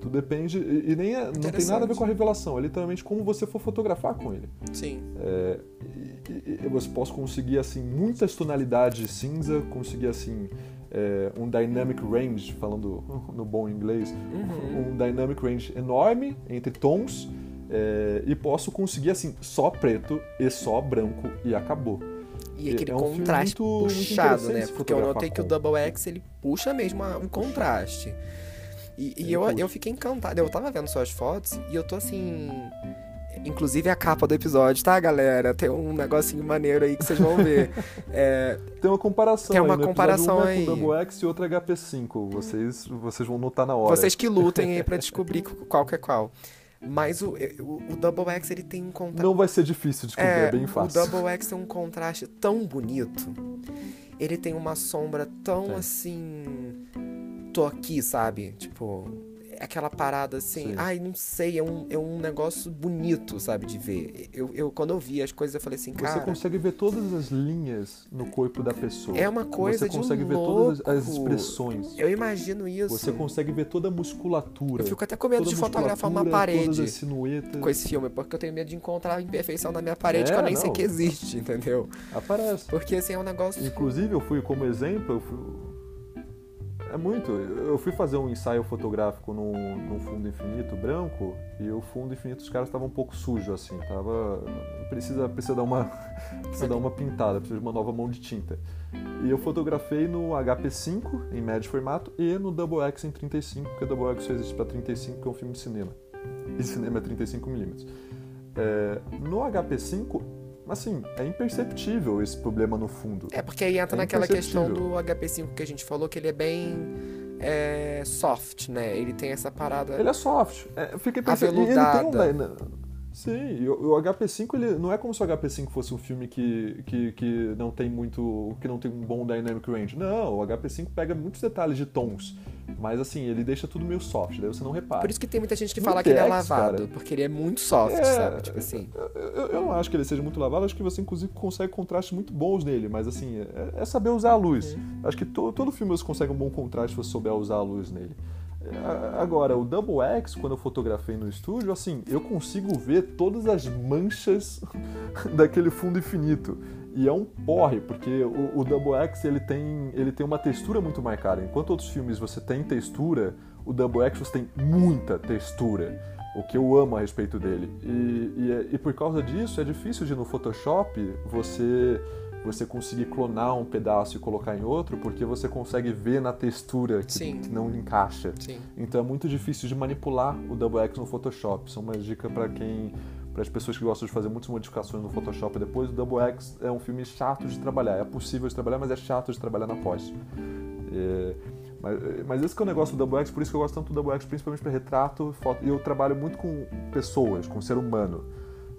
Tudo depende e, nem é- não tem nada a ver com a revelação. É literalmente como você for fotografar com ele. Sim. É, e, e- você posso conseguir assim muitas tonalidades de cinza, conseguir assim é, um dynamic range, falando no bom inglês, Uhum. um dynamic range enorme entre tons é, e posso conseguir assim só preto e só branco e acabou. E aquele É um contraste muito- muito puxado, interessante né? Porque eu notei que o. Double X ele puxa mesmo um contraste. E, e Ele eu, puxa. eu fiquei encantado. Eu tava vendo suas fotos e eu tô assim. Inclusive a capa do episódio, tá, galera? Tem um negocinho maneiro aí que vocês vão ver. É, Tem uma comparação Tem uma aí, comparação episódio 1 é aí. com Double X e outro é HP5. Vocês, vocês vão notar na hora. vocês que lutem aí pra descobrir qual que é qual. Mas o, o, o Double X ele tem um contraste. Não vai ser difícil de descobrir, é, bem fácil. O Double X tem um contraste tão bonito. Ele tem uma sombra tão Tem. assim. Tô aqui, sabe? Tipo, é aquela parada assim. Sim. Ai, não sei, é um, é um negócio bonito, sabe? De ver. Eu, eu, quando eu vi as coisas, eu falei assim, Você cara. consegue ver todas as linhas no corpo da pessoa. É uma coisa Você consegue ver louco. todas as expressões. Eu imagino isso. Você consegue ver toda a musculatura. Eu fico até com medo de fotografar uma parede com esse filme, porque eu tenho medo de encontrar a imperfeição na minha parede É, que eu nem sei não. que existe, entendeu? Aparece. Porque assim é um negócio. Inclusive, eu fui como exemplo, eu fui... É muito. Eu fui fazer um ensaio fotográfico num, num fundo infinito branco e o fundo infinito os caras estavam um pouco sujo assim, tava precisa precisa dar uma precisa dar uma pintada, precisa de uma nova mão de tinta. E eu fotografei no HP5 em médio formato e no Double X em 35, porque o Double X só existe para 35, que é um filme de cinema. E cinema é 35 mm. É, no HP5 assim, é imperceptível esse problema no fundo. É porque aí entra É naquela questão do imperceptível. HP5 que a gente falou, que ele é bem é, soft, né? Ele tem essa parada. Ele é soft. É, fica pensando, e ele tem um Aveludada. Sim, e o, o HP5 ele não é como se o HP5 fosse um filme que, que, que não tem muito, que não tem um bom dynamic range. Não, o HP5 pega muitos detalhes de tons, mas assim, ele deixa tudo meio soft, daí você não repara. Por isso que tem muita gente que No fala que ele é lavado, cara. porque ele é muito soft, É, sabe? Tipo assim. Eu, eu- eu não acho que ele seja muito lavado, acho que você inclusive consegue contrastes muito bons nele, mas assim, é, é saber usar a luz. Uhum. Acho que to- todo filme você consegue um bom contraste se você souber usar a luz nele. Agora, o Double X, quando eu fotografei no estúdio, assim, eu consigo ver todas as manchas daquele fundo infinito. E é um porre, porque o, o Double X ele tem, ele tem uma textura muito marcada. Enquanto outros filmes você tem textura, o Double X você tem muita textura. O que eu amo a respeito dele. E, e, é- e por causa disso, é difícil de no Photoshop você você conseguir clonar um pedaço e colocar em outro, porque você consegue ver na textura que, que não encaixa. Sim. Então é muito difícil de manipular o Double X no Photoshop. Isso é uma dica para quem para as pessoas que gostam de fazer muitas modificações no Photoshop depois, o Double X é um filme chato de trabalhar. É possível de trabalhar, mas é chato de trabalhar na pós. É, mas, mas, esse que é o negócio do Double X, por isso que eu gosto tanto do Double X, principalmente para retrato, foto. E eu trabalho muito com pessoas, com ser humano.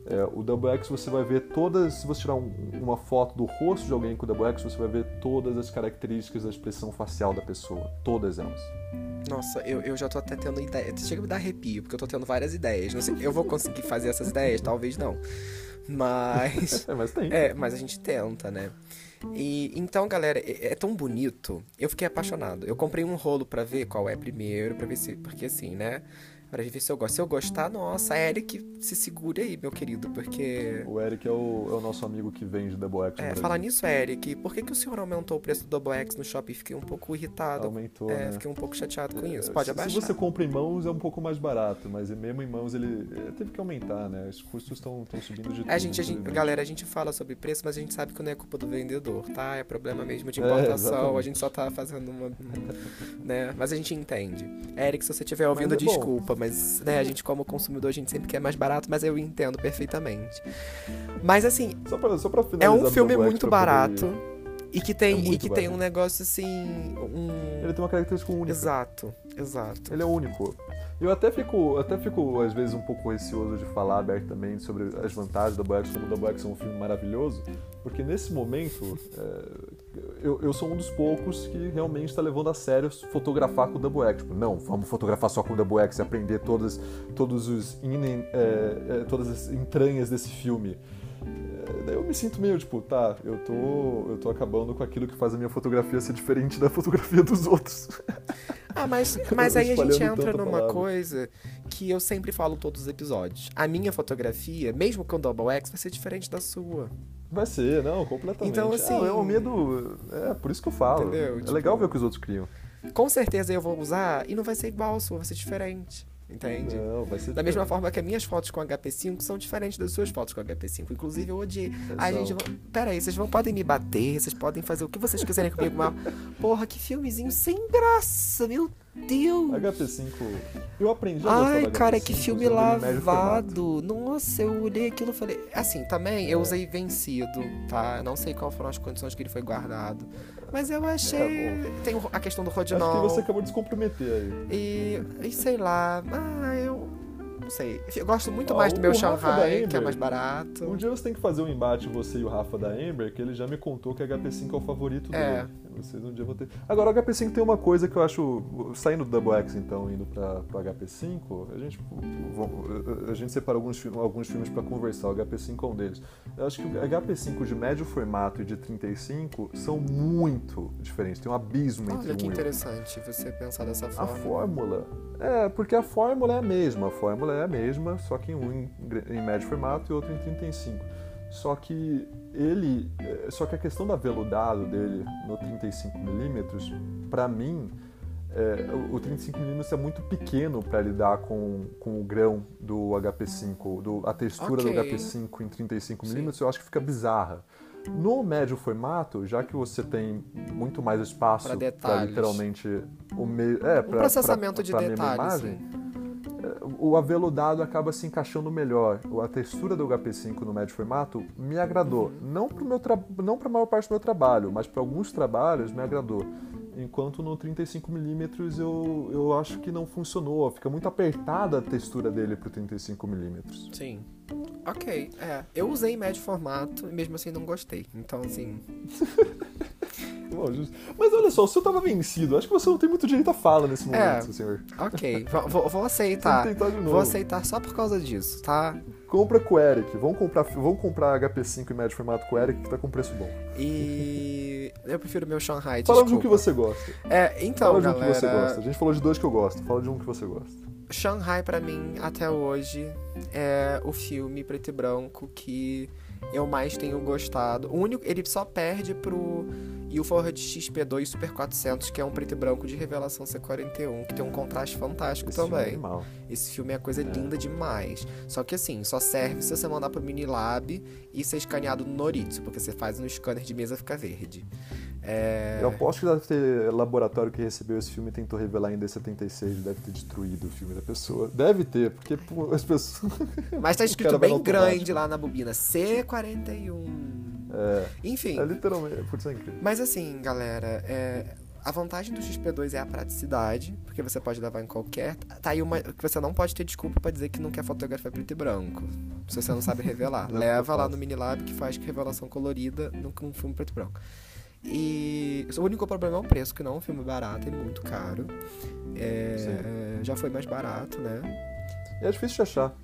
É, o Double X você vai ver todas, se você tirar um, uma foto do rosto de alguém com o Double X, você vai ver todas as características da expressão facial da pessoa, todas elas. Nossa, eu, eu já tô até tendo ideia. Chega a me dar arrepio, porque eu tô tendo várias ideias. Não sei, eu vou conseguir fazer essas ideias? Talvez não. Mas. é, mas tem. É, mas a gente tenta, né? E então, galera, é, é tão bonito. Eu fiquei apaixonado. Eu comprei um rolo para ver qual é primeiro, para ver se. Porque assim, né? Pra ver se eu gosto. Se eu gostar, nossa, Eric, se segure aí, meu querido, porque. O Eric é o, é o nosso amigo que vende Double X. É, falar nisso, Eric, por que, que o senhor aumentou o preço do Double X no shopping? Fiquei um pouco irritado. Aumentou. É, né? fiquei um pouco chateado com isso. Pode se, abaixar. Se você compra em mãos, é um pouco mais barato, mas mesmo em mãos ele teve que aumentar, né? Os custos estão subindo de tudo. A gente, a gente, galera, a gente fala sobre preço, mas a gente sabe que não é culpa do vendedor, tá? É problema mesmo de importação. É, a gente só tá fazendo uma. né? Mas a gente entende. Eric, se você estiver ouvindo, é desculpa, mas né, a gente como consumidor, a gente sempre quer mais barato, mas eu entendo perfeitamente. Mas assim. Só pra, só pra é um filme muito barato. Poder... E que tem, é e que tem um negócio assim. Um... Ele tem uma característica única. Exato, exato. Ele é único. Eu até fico, até fico, às vezes, um pouco receoso de falar abertamente sobre as vantagens da Boex, como da Boex é um filme maravilhoso, porque nesse momento é, eu, eu, sou um dos poucos que realmente está levando a sério fotografar com o Double X. Tipo, não, vamos fotografar só com o Double X e aprender todas, todos os in, é, é, todas as entranhas desse filme. É, daí eu me sinto meio tipo, tá, eu tô, eu tô acabando com aquilo que faz a minha fotografia ser diferente da fotografia dos outros. Ah, mas, mas aí a gente entra numa palavra. coisa que eu sempre falo todos os episódios. A minha fotografia, mesmo com Double X, vai ser diferente da sua. Vai ser, não, completamente. Então, assim. É, é um medo. É, por isso que eu falo. Entendeu? É tipo, legal ver o que os outros criam. Com certeza eu vou usar e não vai ser igual a sua, vai ser diferente. Entende? Não, vai ser da mesma forma que as minhas fotos com HP5 são diferentes das suas fotos com HP5. Inclusive, eu odiei. Aí a gente. Pera aí, vocês vão, podem me bater, vocês podem fazer o que vocês quiserem comigo, mas. Porra, que filmezinho sem graça, meu Deus! HP5. Eu aprendi a Ai, cara, que filme lavado. Nossa, eu olhei aquilo e falei. Assim, também eu é. usei vencido, tá? Não sei quais foram as condições que ele foi guardado. Mas eu achei. É, tem a questão do Rodinol. Acho que você acabou de se comprometer aí. E, e sei lá. Ah, eu não sei. Eu gosto muito mais do meu Shanghai, que é mais barato. Um dia você tem que fazer um embate, você e o Rafa da Ember, que ele já me contou que a HP5 é o favorito é. dele. Vocês um dia vão ter. Agora, o HP5 tem uma coisa que eu acho. Saindo do Double X, então, indo para o HP5, a gente, a gente separa alguns, alguns filmes para conversar. O HP5 é um deles. Eu acho que o HP5 de médio formato e de 35 são muito diferentes. Tem um abismo Olha entre que um interessante você pensar dessa forma. A fórmula. É, porque a fórmula é a mesma. A fórmula é a mesma, só que um em, em médio formato e outro em 35. Só que ele, é, só que a questão do aveludado dele no 35mm, para mim, é, o 35mm é muito pequeno para lidar com, com o grão do HP5, do, a textura okay. do HP5 em 35mm, eu acho que fica bizarra. No médio formato, já que você tem muito mais espaço para literalmente o meio, é, para processamento pra, de pra detalhes. Imagem, o aveludado acaba se encaixando melhor. A textura do HP5 no médio formato me agradou. Não para meu não para a maior parte do meu trabalho, mas para alguns trabalhos me agradou. Enquanto no 35mm eu, eu acho que não funcionou. Fica muito apertada a textura dele pro 35mm. Sim. Ok, é. Eu usei médio formato e mesmo assim não gostei. Então, assim. Mas olha só, o senhor tava vencido. Acho que você não tem muito direito à fala nesse momento, é, senhor. Ok, vou, vou aceitar. Vou aceitar só por causa disso, tá? Compra com o Eric. Vamos comprar, vamos comprar HP5 em médio formato com o Eric, que tá com preço bom. E eu prefiro meu Shanghai, Fala de um que você gosta. É, então, Fala de um galera... que você gosta. A gente falou de dois que eu gosto. Fala de um que você gosta. Shanghai, para mim, até hoje, é o filme preto e branco que eu mais tenho gostado. O único, ele só perde pro Ilford XP2 Super 400, que é um preto e branco de revelação C41, que tem um contraste fantástico Esse também. Filme é Esse filme é coisa é. linda demais. Só que assim, só serve se você mandar pro Minilab e ser escaneado no Noritsu, porque você faz no scanner de mesa fica verde. É... Eu aposto que deve ter laboratório que recebeu esse filme e tentou revelar em D76, deve ter destruído o filme da pessoa. Deve ter, porque pô, as pessoas. Mas tá escrito bem grande lá na bobina, C41. É, Enfim, é literalmente. Putz, é incrível. mas assim, galera, é, a vantagem do XP2 é a praticidade, porque você pode levar em qualquer. Tá aí uma. que você não pode ter desculpa pra dizer que não quer fotografia preto e branco. Se você não sabe revelar. Leva lá no Minilab que faz revelação colorida no um filme preto e branco. E o único problema é o preço, que não é um filme barato, ele é muito caro. É, já foi mais barato, né? É difícil de achar.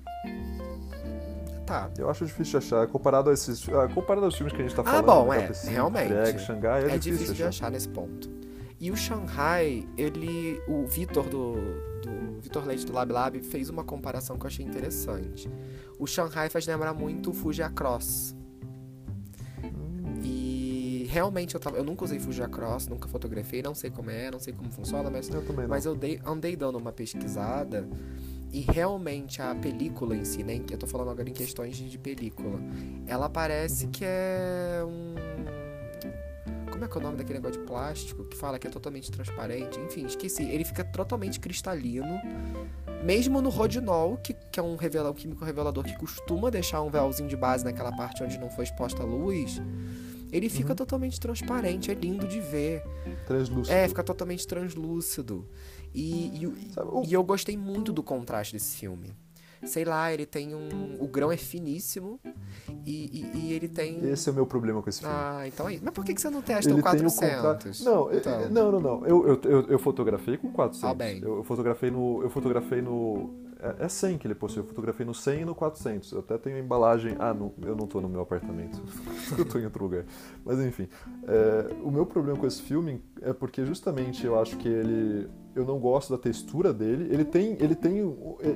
Tá. Eu acho difícil de achar. Comparado a esses. ah, comparado aos filmes que a gente tá Ah, falando. bom, né, é, KP5, realmente. Drag, Xangai, é, É, difícil, de achar nesse ponto. E o Shanghai, ele. O Vitor do. do Vitor Leite do Lab Lab fez uma comparação que eu achei interessante. O Shanghai faz lembrar muito o Fuji Across. Realmente eu, tava, eu nunca usei Fuji Across, nunca fotografei, não sei como é, não sei como funciona, mas, eu mas eu dei, andei dando uma pesquisada e realmente a película em si, né? Eu tô falando agora em questões de, de película. Ela parece Uhum. que é um. Como é que é o nome daquele negócio de plástico que fala que é totalmente transparente? Enfim, esqueci. Ele fica totalmente cristalino. Mesmo no rodinol, que, que é um, revela, um químico revelador que costuma deixar um véuzinho de base naquela parte onde não foi exposta a luz, ele fica Uhum. totalmente transparente, é lindo de ver. Translúcido. É, fica totalmente translúcido. E, e, Sabe, o- e eu gostei muito do contraste desse filme. Sei lá, ele tem um. O grão é finíssimo e, e- e ele tem. Esse é o meu problema com esse filme. Ah, então é isso. Mas por que, que você não testa Ele o tem o 400? contra... Não, Então. eu- não, não, não. Eu, eu, eu, eu fotografei com 400. Ah, bem. Eu, eu fotografei no. Eu fotografei no. É, é 100 que ele possui. Eu fotografei no 100 e no 400. Eu até tenho a embalagem. Ah, não, eu não tô no meu apartamento. eu tô em outro lugar. Mas enfim. é, o meu problema com esse filme é porque justamente eu acho que ele. Eu não gosto da textura dele. Ele tem, ele tem,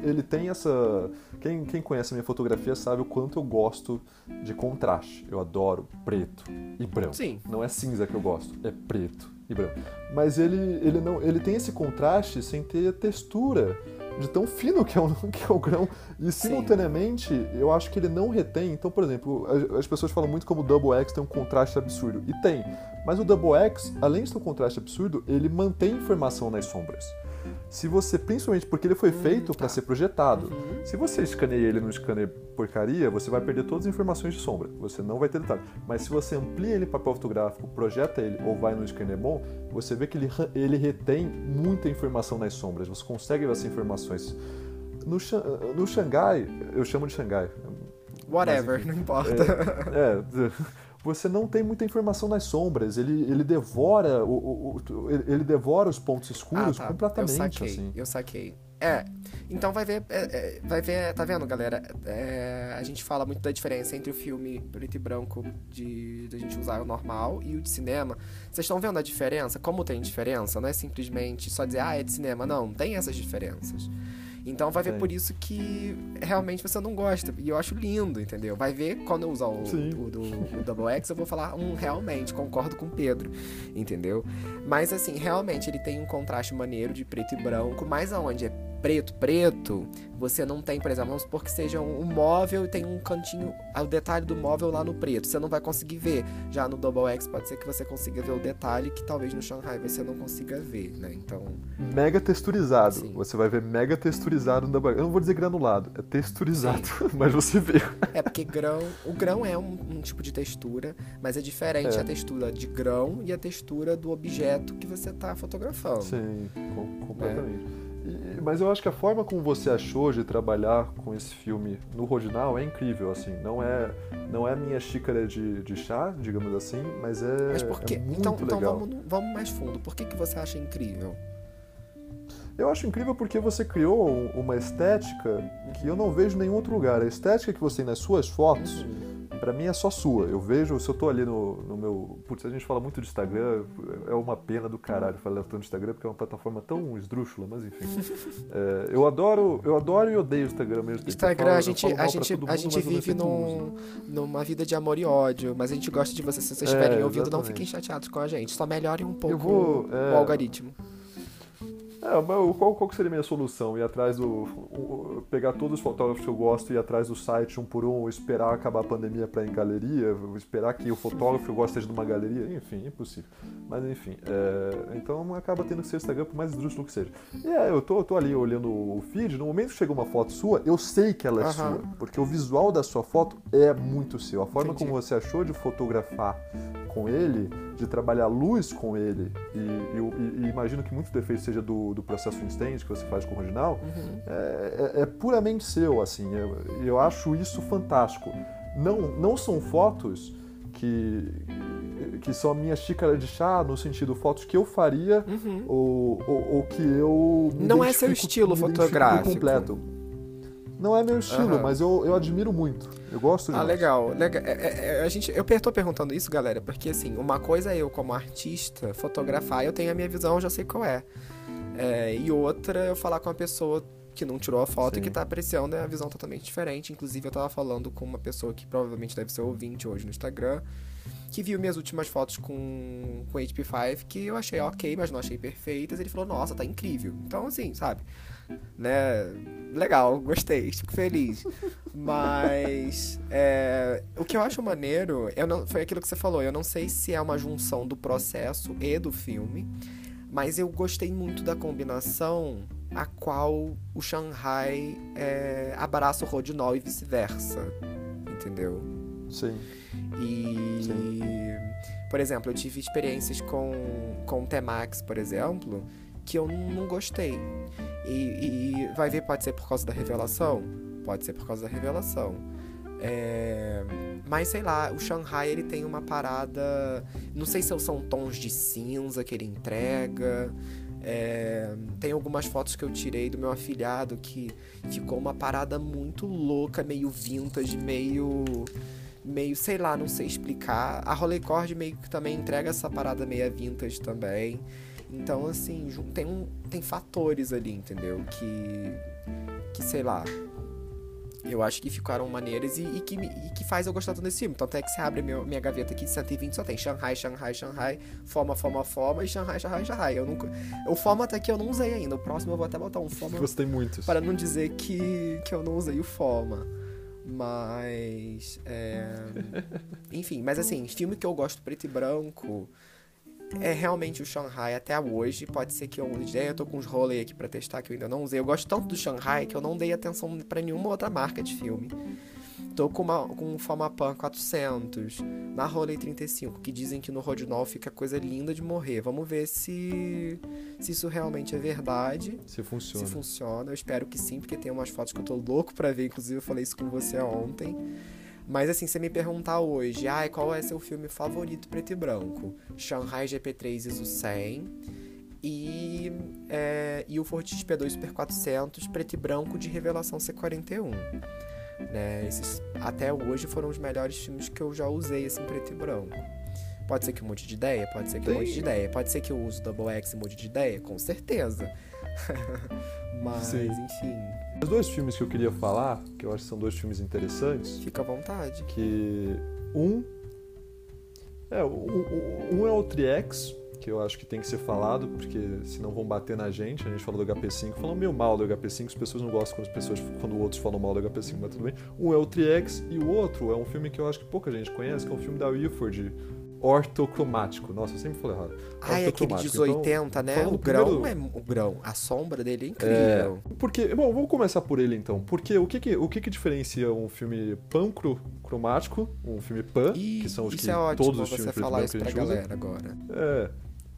ele tem essa. Quem, quem conhece a minha fotografia sabe o quanto eu gosto de contraste. Eu adoro preto e branco. Sim. Não é cinza que eu gosto, é preto e branco. Mas ele, ele não, ele tem esse contraste sem ter textura de tão fino que é o, que é o grão. E simultaneamente, eu acho que ele não retém. Então, por exemplo, as, as pessoas falam muito como o Double X tem um contraste absurdo. E tem. Mas o Double X, além de ter um contraste absurdo, ele mantém informação nas sombras. Se você, principalmente porque ele foi feito para tá. ser projetado. Uhum. Se você escaneia ele num scanner porcaria, você vai perder todas as informações de sombra. Você não vai ter detalhe. Mas se você amplia ele em papel fotográfico, projeta ele ou vai no scanner bom, você vê que ele, ele retém muita informação nas sombras. Você consegue ver essas informações. No, no Xangai, eu chamo de Xangai. Whatever, Mas, não importa. É, é, você não tem muita informação nas sombras. Ele, ele devora o, o- o- ele devora os pontos escuros Ah, tá. completamente. Eu saquei, assim. eu saquei. É, então vai ver, é, é, vai ver, tá vendo, galera? É, a gente fala muito da diferença entre o filme preto e branco de, de a gente usar o normal e o de cinema. Vocês estão vendo a diferença? Como tem diferença? Não é simplesmente só dizer, ah, é de cinema. Não, tem essas diferenças. Então vai ver por isso que realmente você não gosta. E eu acho lindo, entendeu? Vai ver quando eu usar o, o, do, o Double X, eu vou falar, um, realmente, concordo com o Pedro, entendeu? Mas assim, realmente ele tem um contraste maneiro de preto e branco, mas aonde é preto, preto, você não tem, por exemplo, vamos supor que seja um, móvel e tem um cantinho, o detalhe do móvel lá no preto, você não vai conseguir ver. Já no Double X pode ser que você consiga ver o detalhe que talvez no Shanghai você não consiga ver, né? Então, Mega texturizado. Sim. Você vai ver mega texturizado no Double X. Eu não vou dizer granulado, é texturizado, mas você vê. é porque grão, o grão é um, um tipo de textura, mas é diferente É. a textura de grão e a textura do objeto que você está fotografando. Sim, com- completamente. E- mas eu acho que a forma como você achou de trabalhar com esse filme no Rodinal é incrível, assim. Não é, não é a minha xícara de, de chá, digamos assim, mas é, Mas por quê? é muito então, então legal. vamos, vamos mais fundo. Por que, que você acha incrível? Eu acho incrível porque você criou um- uma estética que eu não vejo em nenhum outro lugar. A estética que você tem nas suas fotos, pra mim é só sua. Eu vejo, se eu tô ali no, no meu. Putz, a gente fala muito de Instagram, é uma pena do caralho falar tanto de Instagram, porque é uma plataforma tão esdrúxula, mas enfim. É, eu adoro, eu adoro e odeio o Instagram mesmo. Instagram, falo- a gente, a gente, todo a mundo, gente vive num, numa vida de amor e ódio, mas a gente gosta de vocês. Se vocês É, estiverem ouvindo, não fiquem chateados com a gente. Só melhorem um pouco vou, o é, algoritmo. É, mas qual, qual seria a minha solução? Ir atrás do. o- pegar todos os fotógrafos que eu gosto e ir atrás do site um por um, esperar acabar a pandemia para ir em galeria, esperar que o fotógrafo que eu gosto esteja numa galeria, enfim, impossível. Mas enfim, é, então acaba tendo que ser o Instagram, por mais esdrúxulo que seja. E é, eu tô, eu tô ali olhando o feed, no momento que chega uma foto sua, eu sei que ela é Aham. sua, porque o visual da sua foto é muito seu. A forma Entendi. como você achou de fotografar com ele, de trabalhar luz com ele, e, e- e imagino que muito defeito seja do, do processo instant que você faz com o original, Uhum. é, é- é puramente seu, assim. Eu, eu acho isso fantástico. Não, não são fotos que, que são a minha xícara de chá, no sentido fotos que eu faria Uhum. ou, ou, ou que eu. Não é seu estilo fotográfico. completo. Não é meu estilo, Aham. mas eu, eu admiro muito. Eu gosto Ah, demais. legal. legal. É, é, é, a gente, eu tô perguntando isso, galera, porque assim, uma coisa é eu, como artista, fotografar, eu tenho a minha visão, eu já sei qual é. É, e outra, eu falar com uma pessoa que não tirou a foto Sim. e que tá apreciando é a visão totalmente diferente. Inclusive, eu tava falando com uma pessoa que provavelmente deve ser ouvinte hoje no Instagram, que viu minhas últimas fotos com, com HP5, que eu achei ok, mas não achei perfeitas. Ele falou, nossa, tá incrível. Então, assim, sabe? Né? Legal, gostei, fico feliz. Mas é, o que eu acho maneiro eu não, foi aquilo que você falou. Eu não sei se é uma junção do processo e do filme, mas eu gostei muito da combinação a qual o Shanghai é, abraça o Rodinol e vice-versa. Entendeu? Sim. E, por exemplo, eu tive experiências com, com o T-Max, por exemplo, que eu não gostei. E, e- vai ver, pode ser por causa da revelação? Pode ser por causa da revelação. É, mas sei lá, o Shanghai ele tem uma parada. Não sei se são tons de cinza que ele entrega. É, tem algumas fotos que eu tirei do meu afilhado que ficou uma parada muito louca, meio vintage, meio. meio, sei lá, não sei explicar. A Rollercord meio que também entrega essa parada meio vintage também. Então, assim, tem, um, tem fatores ali, entendeu? Que. que sei lá. Eu acho que ficaram maneiras e, e que, e que faz eu gostar tanto desse filme. Tanto é que você abre meu- minha gaveta aqui de 120 só tem Shanghai, Shanghai, Shanghai, Foma, Foma, Foma e Shanghai, Shanghai, Shanghai. Eu nunca, o Foma até aqui eu não usei ainda. O próximo eu vou até botar um Foma Você tem muitos. para não dizer que, que eu não usei o Foma. Mas. é, Enfim, mas assim, filme que eu gosto preto e branco é realmente o Shanghai até hoje. Pode ser que eu use. Eu tô com uns rolês aqui pra testar que eu ainda não usei. Eu gosto tanto do Shanghai que eu não dei atenção pra nenhuma outra marca de filme. Tô com, uma, com um Fomapan 400 na Rolei 35, que dizem que no Rodinol fica coisa linda de morrer. Vamos ver se, se isso realmente é verdade Se funciona. se funciona. Eu espero que sim, porque tem umas fotos que eu tô louco pra ver. Inclusive, eu falei isso com você ontem. Mas assim, você me perguntar hoje, ai, qual é seu filme favorito preto e branco? Shanghai GP3 ISO 100 e, é, e o Ford XP2 Super 400 preto e branco de revelação C41. Né? Esses até hoje foram os melhores filmes que eu já usei assim preto e branco. Pode ser que mude de ideia, pode ser que Tem- mude de ideia, pode ser que eu use Double X e mude de ideia, com certeza. Mas, Sim. enfim, Os dois filmes que eu queria falar, que eu acho que são dois filmes interessantes, fica à vontade. que um é, o- um é o Triex, que eu acho que tem que ser falado, porque senão vão bater na gente. A gente falou do HP5, falando meio mal do HP5, as pessoas não gostam quando as pessoas quando outros falam mal do HP5, mas tudo bem. Um é o Triex e o outro é um filme que eu acho que pouca gente conhece, que é um filme da Wilford, ortocromático. Nossa, eu sempre falei errado. Ah, é aquele Ortocromático. 1080, né? falando O grão primeiro- é o grão. A sombra dele é É, incrível. porque, bom, vamos começar por ele então. Porque o que que, o que, que diferencia um filme pancromático, um filme pan, E que são os que é ótimo todos os filmes falar isso que a pra gente usa. galera agora. É.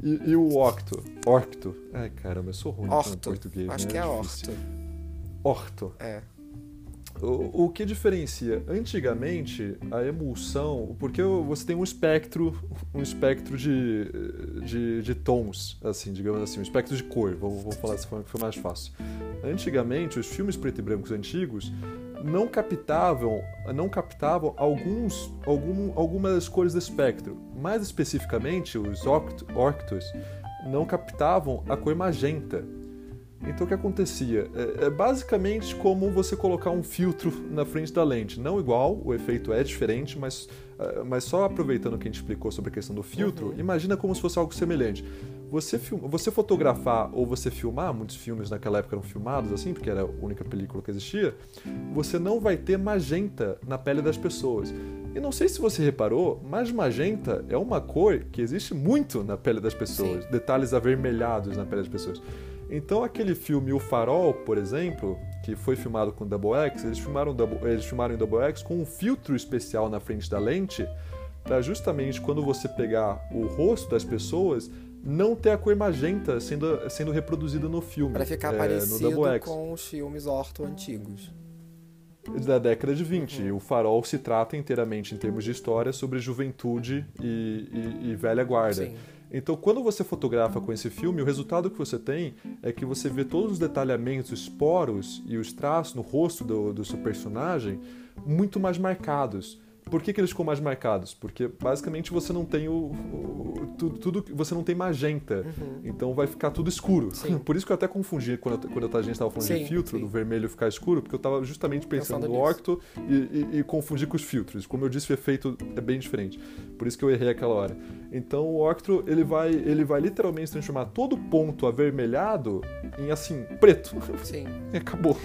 E, e o octo, orcto. Ai, caramba, eu sou ruim Orto. português, Acho né? que é difícil. orto. Orto. É. O, que diferencia antigamente a emulsão, porque você tem um espectro, um espectro de, de, de tons, assim, digamos assim, um espectro de cor, vou, vou falar dessa forma que foi mais fácil. Antigamente, os filmes preto e brancos antigos não captavam, não captavam alguns, algum, algumas cores do espectro. Mais especificamente, os oct- orctos não captavam a cor magenta. Então o que acontecia? É, é basicamente como você colocar um filtro na frente da lente. Não igual, o efeito é diferente, mas, ah, mas só aproveitando que a gente explicou sobre a questão do filtro, Uhum. imagina como se fosse algo semelhante. você, film, você fotografar ou você filmar, muitos filmes naquela época eram filmados assim, porque era a única película que existia, você não vai ter magenta na pele das pessoas. E não sei se você reparou, mas magenta é uma cor que existe muito na pele das pessoas, Sim. detalhes avermelhados na pele das pessoas. Então aquele filme O Farol, por exemplo, que foi filmado com Double X, eles filmaram, double, eles filmaram em Double X com um filtro especial na frente da lente, para justamente quando você pegar o rosto das pessoas, não ter a cor magenta sendo, sendo reproduzida no filme. Para ficar é, parecido com os filmes orto antigos. Da década de 20. Uhum. O Farol se trata inteiramente, em termos de história, sobre juventude e, e, e velha guarda. Sim. Então, quando você fotografa com esse filme, o resultado que você tem é que você vê todos os detalhamentos, os poros e os traços no rosto do, do seu personagem muito mais marcados. Por que, que eles ficam mais marcados? Porque basicamente você não tem o, o tudo, tudo, você não tem magenta, uhum. então vai ficar tudo escuro. Sim. Por isso que eu até confundi quando, quando a gente estava falando sim, de filtro, sim. do vermelho ficar escuro, porque eu estava justamente pensando, pensando no octo e, e, e, confundi com os filtros. Como eu disse, o efeito é bem diferente. Por isso que eu errei aquela hora. Então o octo ele vai, ele vai literalmente transformar todo ponto avermelhado em assim preto. Sim. e acabou.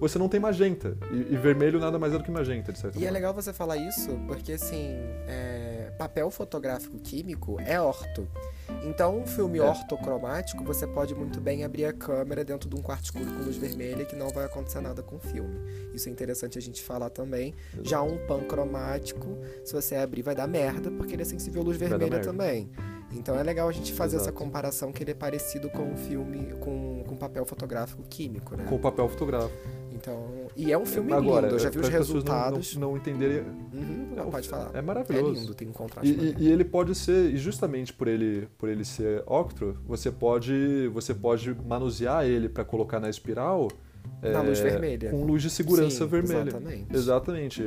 Você não tem magenta e, e vermelho nada mais é do que magenta, de certa E forma. é legal você falar isso isso porque, assim, é, papel fotográfico químico é orto. Então, um filme é. ortocromático, você pode muito bem abrir a câmera dentro de um quarto escuro com luz vermelha que não vai acontecer nada com o filme. Isso é interessante a gente falar também. Já um pancromático, se você abrir, vai dar merda, porque ele é sensível à luz vermelha também. Então é legal a gente fazer Exato. essa comparação que ele é parecido com o filme, com, com papel fotográfico químico, né? Com o papel fotográfico. Então, e é um filme Agora, lindo, eu já vi os resultados. Não, não, não entenderem. Uhum, não, pode falar. É maravilhoso. É lindo, tem um contraste. E, e, ele pode ser, e justamente por ele, por ele ser octro, você pode, você pode manusear ele para colocar na espiral na é, luz vermelha. Com luz de segurança Sim, vermelha. Exatamente. Exatamente.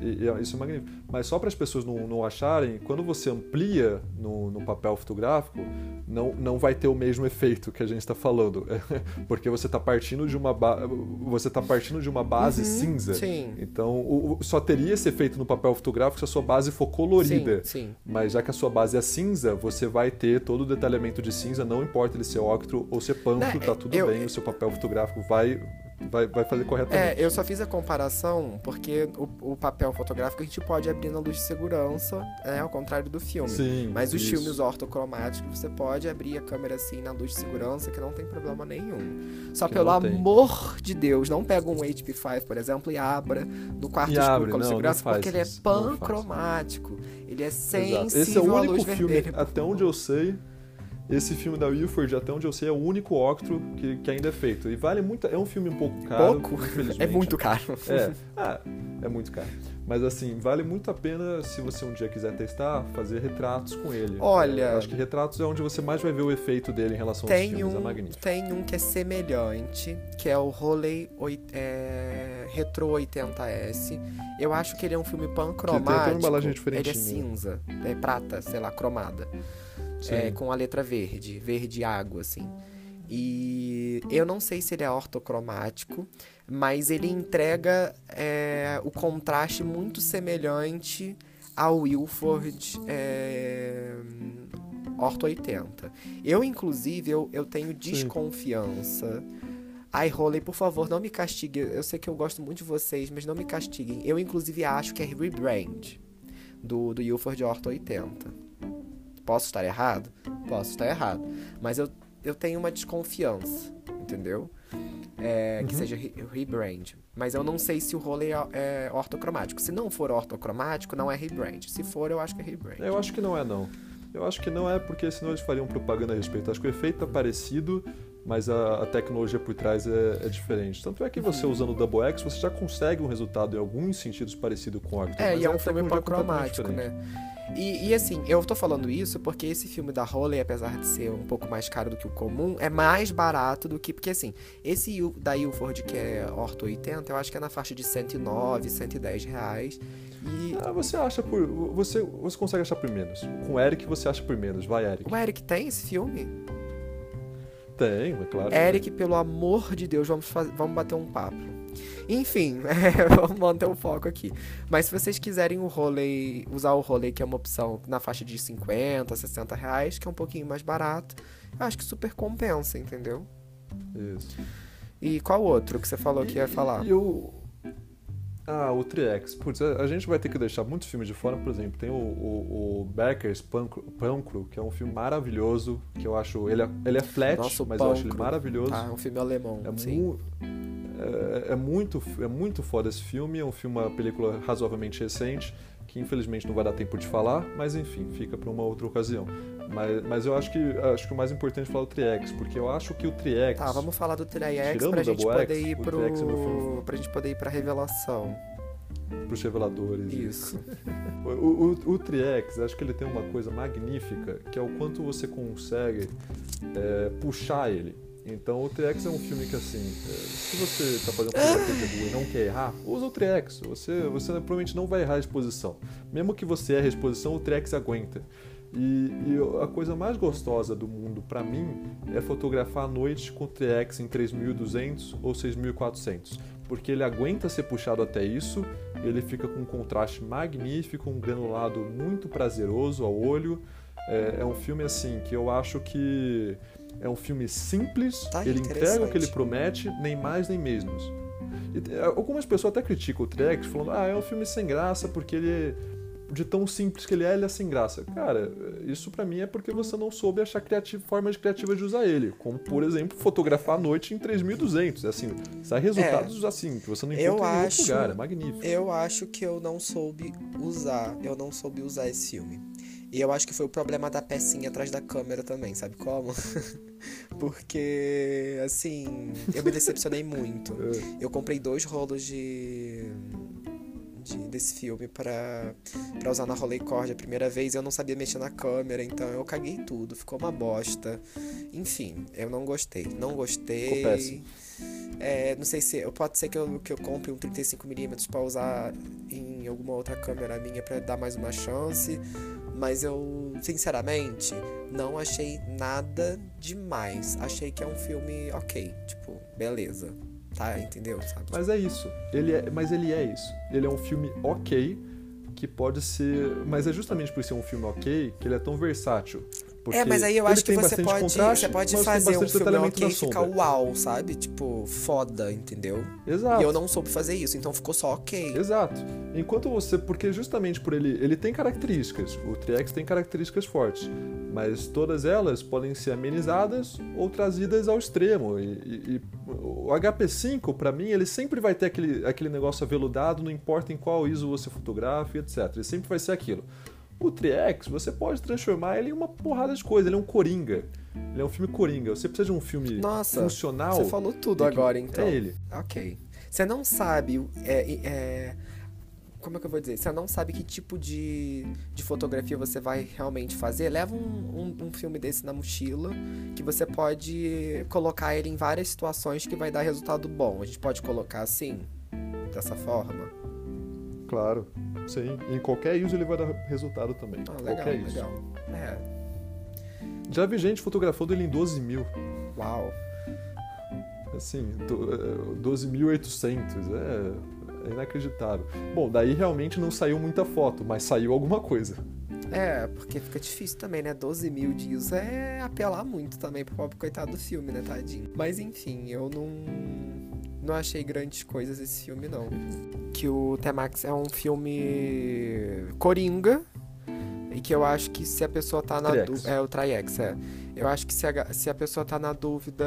E, e, isso é magnífico. Mas só para as pessoas não, não acharem, quando você amplia no, no papel fotográfico, não, não vai ter o mesmo efeito que a gente está falando. Porque você está partindo de uma você tá partindo de uma base uhum, cinza. Sim. Então o, só teria esse efeito no papel fotográfico se a sua base for colorida. Sim, sim. Mas já que a sua base é cinza, você vai ter todo o detalhamento de cinza, não importa ele ser octro ou ser panto, não, tá tudo eu, bem, o seu papel fotográfico vai vai, vai fazer corretamente. É, eu só fiz a comparação porque o, o, papel fotográfico a gente pode abrir na luz de segurança, né, ao contrário do filme. Sim, Mas os isso. filmes ortocromáticos você pode abrir a câmera assim na luz de segurança que não tem problema nenhum. Só que pelo amor de Deus, não pega um HP5, por exemplo, e abra no quarto e escuro como não, segurança, não porque ele é pancromático. Ele é sensível Esse é o único filme, vermelha. até onde eu sei, esse filme da Wilford, até onde eu sei, é o único octro que, que ainda é feito. E vale muito. É um filme um pouco caro. Pouco? É muito caro. É, ah, é muito caro. Mas assim, vale muito a pena se você um dia quiser testar, fazer retratos com ele. Olha. É, acho que retratos é onde você mais vai ver o efeito dele em relação aos filmes. É um, é magnífico. Tem um que é semelhante, que é o Roley é, Retro 80S. Eu acho que ele é um filme pancromático. Que tem até uma embalagem diferente. Ele é cinza, é prata, sei lá, cromada é, com a letra verde, verde água, assim. E eu não sei se ele é ortocromático, mas ele entrega é, o contraste muito semelhante ao Wilford é, Orto 80. Eu, inclusive, eu, eu tenho desconfiança. Ai, Roley, por favor, não me castigue. Eu sei que eu gosto muito de vocês, mas não me castiguem. Eu, inclusive, acho que é rebrand do, do Ilford Orto 80. Posso estar errado? Posso estar errado. Mas eu, eu tenho uma desconfiança, entendeu? É, que uhum. seja rebrand. Mas eu não sei se o rolê é, é ortocromático. Se não for ortocromático, não é rebrand. Se for, eu acho que é rebrand. Eu acho que não é, não. Eu acho que não é porque senão eles fariam propaganda a respeito. Acho que o efeito é parecido, mas a, a tecnologia por trás é, é, diferente. Tanto é que você uhum. usando o Double X, você já consegue um resultado em alguns sentidos parecido com o Octo. É, e é um filme cromático, né? E, e, assim, eu tô falando isso porque esse filme da Holly, apesar de ser um pouco mais caro do que o comum, é mais barato do que. Porque assim, esse da Ilford, que é Orto 80, eu acho que é na faixa de 109, 110 reais. E... Ah, você acha por. Você, você consegue achar por menos. Com o Eric você acha por menos. Vai, Eric. O Eric tem esse filme? Tem, é claro. Eric, pelo amor de Deus, vamos, vamos bater um papo. Enfim, é, vamos manter o foco aqui. Mas se vocês quiserem o rolê, usar o rolê, que é uma opção na faixa de 50, 60 reais, que é um pouquinho mais barato, eu acho que super compensa, entendeu? Isso. E qual outro que você falou que ia falar? E o. Ah, o Triex. Putz, a, gente vai ter que deixar muitos filmes de fora, por exemplo. Tem o, o, o Beckers Pancro, que é um filme maravilhoso, que eu acho. Ele é, ele é flat, Nossa, mas eu acho ele maravilhoso. Ah, é um filme alemão. É, sim. mu é, é muito, é muito foda esse filme. É um filme, uma película razoavelmente recente, que infelizmente não vai dar tempo de falar, mas enfim, fica para uma outra ocasião. Mas, mas eu acho que, acho que o mais importante é falar do Triex, porque eu acho que o Triex. Tá, vamos falar do Triex pra gente poder X, ir pro. É filme. pra gente poder ir pra revelação. Pros reveladores. Isso. O, o, o Triex, acho que ele tem uma coisa magnífica, que é o quanto você consegue é, puxar ele. Então o Triex é um filme que assim, é, se você tá fazendo fotografia e não quer errar, usa o Triex. Você, você provavelmente não vai errar a exposição. Mesmo que você erre a exposição, o Triex aguenta. E, e a coisa mais gostosa do mundo para mim é fotografar à noite com o Triex em 3200 ou 6400, porque ele aguenta ser puxado até isso, ele fica com um contraste magnífico, um granulado muito prazeroso ao olho. É, é um filme assim que eu acho que é um filme simples, Tá ele entrega o que ele promete, nem mais nem menos. E, é, algumas pessoas até criticam o Trex, falando, ah, é um filme sem graça porque ele de tão simples que ele é, ele é sem graça. Cara, isso pra mim é porque você não soube achar criativa, formas criativas de usar ele. Como, por exemplo, fotografar à noite em 3200. Assim, sai resultados assim, que você não Eu encontra em outro acho- lugar. É magnífico. Eu acho que eu não soube usar. Eu não soube usar esse filme. E eu acho que foi o problema da pecinha atrás da câmera também, sabe como? Porque, assim, eu me decepcionei muito. É. Eu comprei dois rolos de. de- desse filme pra, pra usar na Rolleicord a primeira vez eu não sabia mexer na câmera, então eu caguei tudo, ficou uma bosta. Enfim, eu não gostei. Não gostei. É, não sei se. Pode ser que eu, que eu compre um 35mm pra usar em alguma outra câmera minha pra dar mais uma chance. Mas eu, sinceramente, não achei nada demais. Achei que é um filme ok. Tipo, beleza. Tá, entendeu? Sabe? Mas é isso. Ele é, mas ele é isso. Ele é um filme ok, que pode ser. Mas é justamente por ser um filme ok que ele é tão versátil. Porque É, mas aí eu acho que você pode, você pode fazer um filme ok e ficar uau, sabe? Tipo, foda, entendeu? Exato. E eu não soube fazer isso, então ficou só ok. Exato. Enquanto você, porque justamente por ele, ele tem características, o Triex tem características fortes, mas todas elas podem ser amenizadas ou trazidas ao extremo. E, e- e o HP5, pra mim, ele sempre vai ter aquele, aquele negócio aveludado, não importa em qual ISO você fotografa, etc. Ele sempre vai ser aquilo. O Triex, você pode transformar ele em uma porrada de coisa, ele é um coringa. Ele é um filme coringa. Você precisa de um filme Nossa, funcional. Você falou tudo que- agora, então. É ele. Ok. Você não sabe. É, é, como é que eu vou dizer? Você não sabe que tipo de, de fotografia você vai realmente fazer. Leva um, um, um filme desse na mochila que você pode colocar ele em várias situações que vai dar resultado bom. A gente pode colocar assim, dessa forma. Claro, sim. Em qualquer ISO ele vai dar resultado também. Ah, legal, qualquer ISO. legal. É, Já vi gente fotografando ele em 12 mil. uau. Assim, do- é, 12.800. É, é inacreditável. Bom, daí realmente não saiu muita foto, mas saiu alguma coisa. É, porque fica difícil também, né? 12 mil de uso é apelar muito também pro pobre coitado do filme, né, tadinho? Mas enfim, eu não. Não achei grandes coisas esse filme, não. Que o T-Max é um filme coringa. E que eu acho que se a pessoa tá na dúvida. É, o Triex, é. Eu acho que se a, se a pessoa tá na dúvida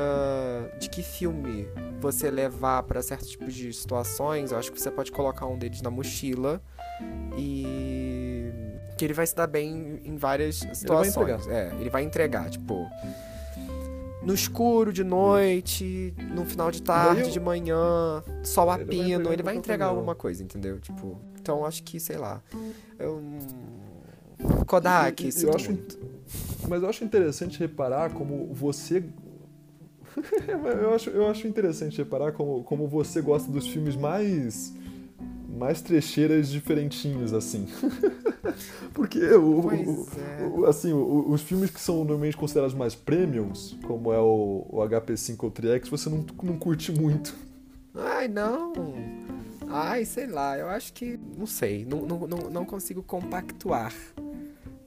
de que filme você levar pra certos tipos de situações, eu acho que você pode colocar um deles na mochila e que ele vai se dar bem em várias situações. entregar. É, ele vai entregar, tipo, no escuro, de noite, no final de tarde, eu- de manhã, sol a Ele vai pino, entregar ele vai entregar papel. alguma coisa, entendeu? Tipo, então acho que, sei lá, eu... Kodak, E- e- sinto eu acho- muito. Mas eu acho interessante reparar como você. eu, acho, eu acho interessante reparar como, como você gosta dos filmes mais. Mais trecheiras diferentinhos, assim. Porque o, o- é. o- assim, o- os filmes que são normalmente considerados mais premiums, como é o, o HP5 ou Triex, você não, não curte muito. Ai, não. Ai, sei lá, eu acho que. Não sei. Não, não, não, não consigo compactuar.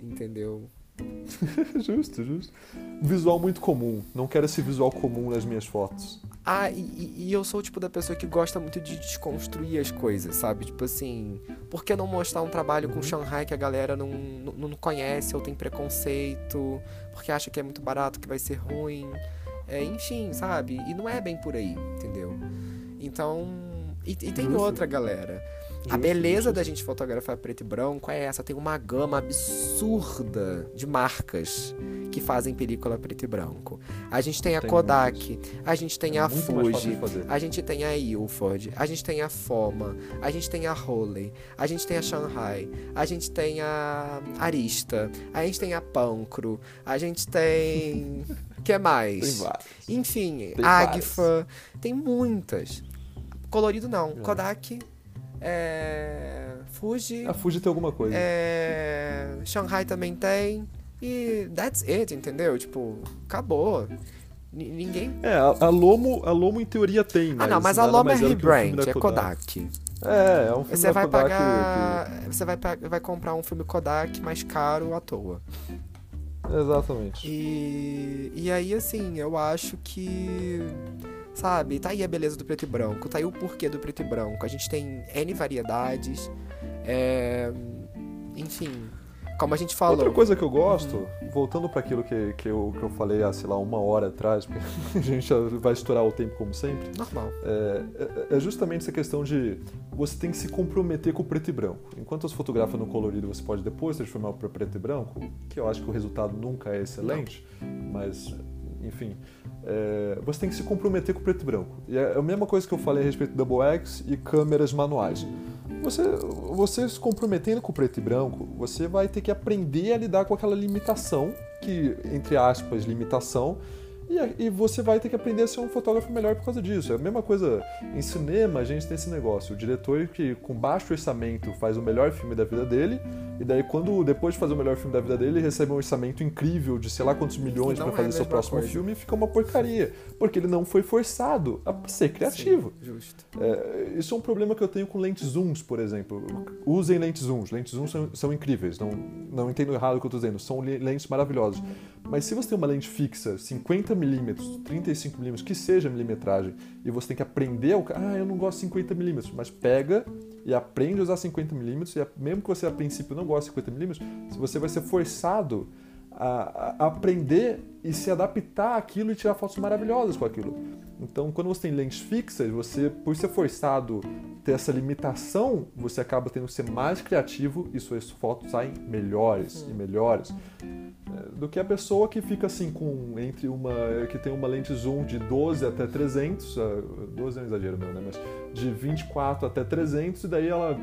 Entendeu? justo, justo. Visual muito comum. Não quero esse visual comum nas minhas fotos. Ah, e, e, eu sou o tipo da pessoa que gosta muito de desconstruir as coisas, sabe? Tipo assim, por que não mostrar um trabalho com Shanghai que a galera não, não, não conhece ou tem preconceito, porque acha que é muito barato, que vai ser ruim? É, enfim, sabe? E não é bem por aí, entendeu? Então. E, e tem outra, galera. A beleza da gente fotografar preto e branco é essa, tem uma gama absurda de marcas que fazem película preto e branco. A gente tem a tem Kodak, a gente tem é a Fuji, a gente tem a Ilford, a gente tem a Foma, a gente tem a Holley, a gente tem a Shanghai, a gente tem a Arista, a gente tem a Pancro, a gente tem que mais? Tem Enfim, tem Agfa, tem muitas. Colorido não, é. Kodak é... Fuji. A Fuji tem alguma coisa. É... Shanghai também tem. E that's it, entendeu? Tipo, acabou. N ninguém. É, a, a, Lomo, a Lomo em teoria tem. Mas ah, não, mas a Lomo é rebrand, é Kodak. É, é um filme você vai Kodak pagar, que... Você vai, vai comprar um filme Kodak mais caro à toa. Exatamente. E, e aí, assim, eu acho que Sabe? Tá aí a beleza do preto e branco, tá aí o porquê do preto e branco. A gente tem N variedades. É... Enfim, como a gente falou. Outra coisa que eu gosto, uhum. voltando para aquilo que, que, eu, que eu falei há, sei lá, uma hora atrás, porque a gente vai estourar o tempo como sempre. Normal. É, é, é, justamente essa questão de você tem que se comprometer com o preto e branco. Enquanto você fotografa no colorido, você pode depois transformar para preto e branco, que eu acho que o resultado nunca é excelente, Não. mas enfim, é, você tem que se comprometer com o preto e branco. E é a mesma coisa que eu falei a respeito do Double X e câmeras manuais. Você, você se comprometendo com o preto e branco, você vai ter que aprender a lidar com aquela limitação, que, entre aspas, limitação, e, e, você vai ter que aprender a ser um fotógrafo melhor por causa disso. É a mesma coisa em cinema, a gente tem esse negócio. O diretor que, com baixo orçamento, faz o melhor filme da vida dele, e daí, quando depois de fazer o melhor filme da vida dele, ele recebe um orçamento incrível de sei lá quantos milhões para fazer é seu próximo coisa. filme, fica uma porcaria. Porque ele não foi forçado a ser criativo. Sim. É, isso é um problema que eu tenho com lentes zooms, por exemplo. Usem lentes zooms. Lentes zooms são, são incríveis. Não, não entendo errado o que eu estou dizendo. São lentes maravilhosas. Mas se você tem uma lente fixa, 50mm, 35mm, que seja milimetragem, e você tem que aprender, ao... ah, eu não gosto de 50mm, mas pega e aprende a usar 50mm, e mesmo que você a princípio não goste de 50mm, você vai ser forçado a, a aprender e se adaptar àquilo e tirar fotos maravilhosas com aquilo. Então, quando você tem lentes fixas, você, por ser forçado ter essa limitação, você acaba tendo que ser mais criativo e suas fotos saem melhores e melhores. É, do que a pessoa que fica assim com entre uma que tem uma lente zoom de 12 até 300, 12 é um exagero meu, né, mas de 24 até 300 e daí ela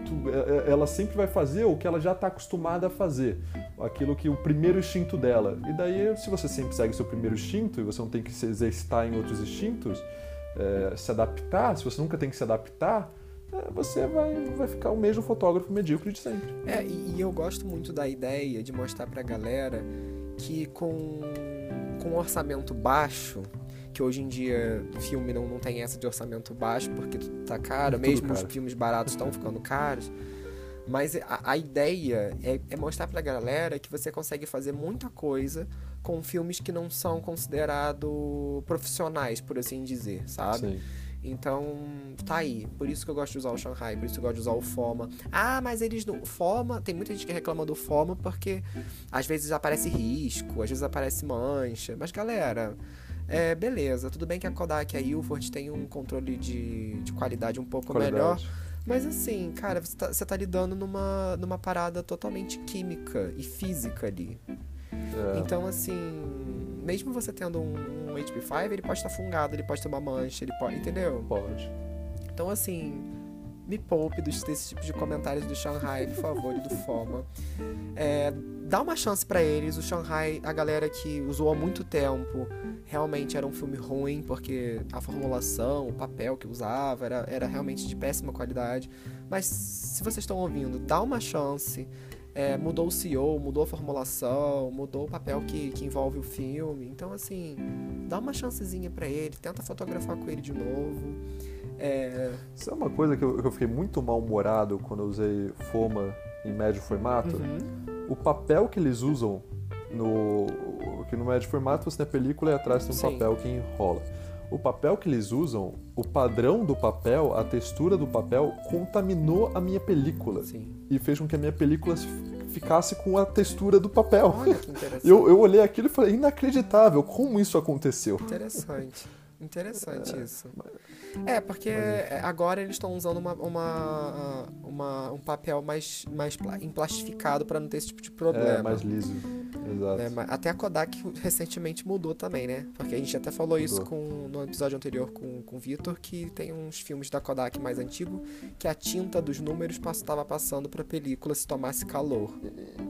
é, ela sempre vai fazer o que ela já está acostumada a fazer, aquilo que o primeiro instinto dela. E daí se você sempre segue seu primeiro instinto e você não tem que se exercitar em outros instintos, é, se adaptar, se você nunca tem que se adaptar, é, você vai, vai ficar o mesmo fotógrafo medíocre de sempre. É, e, eu gosto muito da ideia de mostrar pra galera que com, com um orçamento baixo, que hoje em dia filme não, não tem essa de orçamento baixo porque tá caro, mesmo caro. os filmes baratos estão ficando caros. Mas a, a ideia é, é, mostrar pra galera que você consegue fazer muita coisa com filmes que não são considerados profissionais, por assim dizer, sabe? Sim. Então, tá aí. Por isso que eu gosto de usar o Shanghai, por isso que eu gosto de usar o Foma. Ah, mas eles não. Foma, tem muita gente que reclama do Foma porque às vezes aparece risco, às vezes aparece mancha. Mas galera, é, beleza. Tudo bem que a Kodak e a Ilford tem um controle de, de qualidade um pouco qualidade. melhor. Mas assim, cara, você tá, você tá lidando numa, numa parada totalmente química e física ali. É. Então, assim, mesmo você tendo um, um HP5, ele pode estar fungado, ele pode ter uma mancha, ele pode. Entendeu? Pode. Então, assim, me poupe dos, desse tipo de comentários do Shanghai, por favor, e do Foma. É, dá uma chance para eles. O Shanghai, a galera que usou há muito tempo, realmente era um filme ruim, porque a formulação, o papel que usava era, era realmente de péssima qualidade. Mas se vocês estão ouvindo, dá uma chance é, mudou o CEO, mudou a formulação, mudou o papel que, que envolve o filme. Então, assim, dá uma chancezinha para ele, tenta fotografar com ele de novo. É... Isso é uma coisa que eu, eu fiquei muito mal-humorado quando eu usei Foma em médio formato. Uhum. O papel que eles usam no. Que no médio formato você tem a película e atrás tem um Sim. papel que enrola. O papel que eles usam, o padrão do papel, a textura do papel, contaminou a minha película. Sim. E fez com que a minha película ficasse com a textura do papel. Olha que interessante. Eu, eu olhei aquilo e falei, inacreditável, como isso aconteceu? Interessante. Interessante isso. É, porque agora eles estão usando uma, uma, uma- um papel mais, mais pla- emplastificado para não ter esse tipo de problema. É, mais liso. Exato. Mas Até a Kodak recentemente mudou também, né? Porque a gente até falou isso Mudou. com, no episódio anterior com, com o Vitor, que tem uns filmes da Kodak mais antigo que a tinta dos números estava passando pra película se tomasse calor.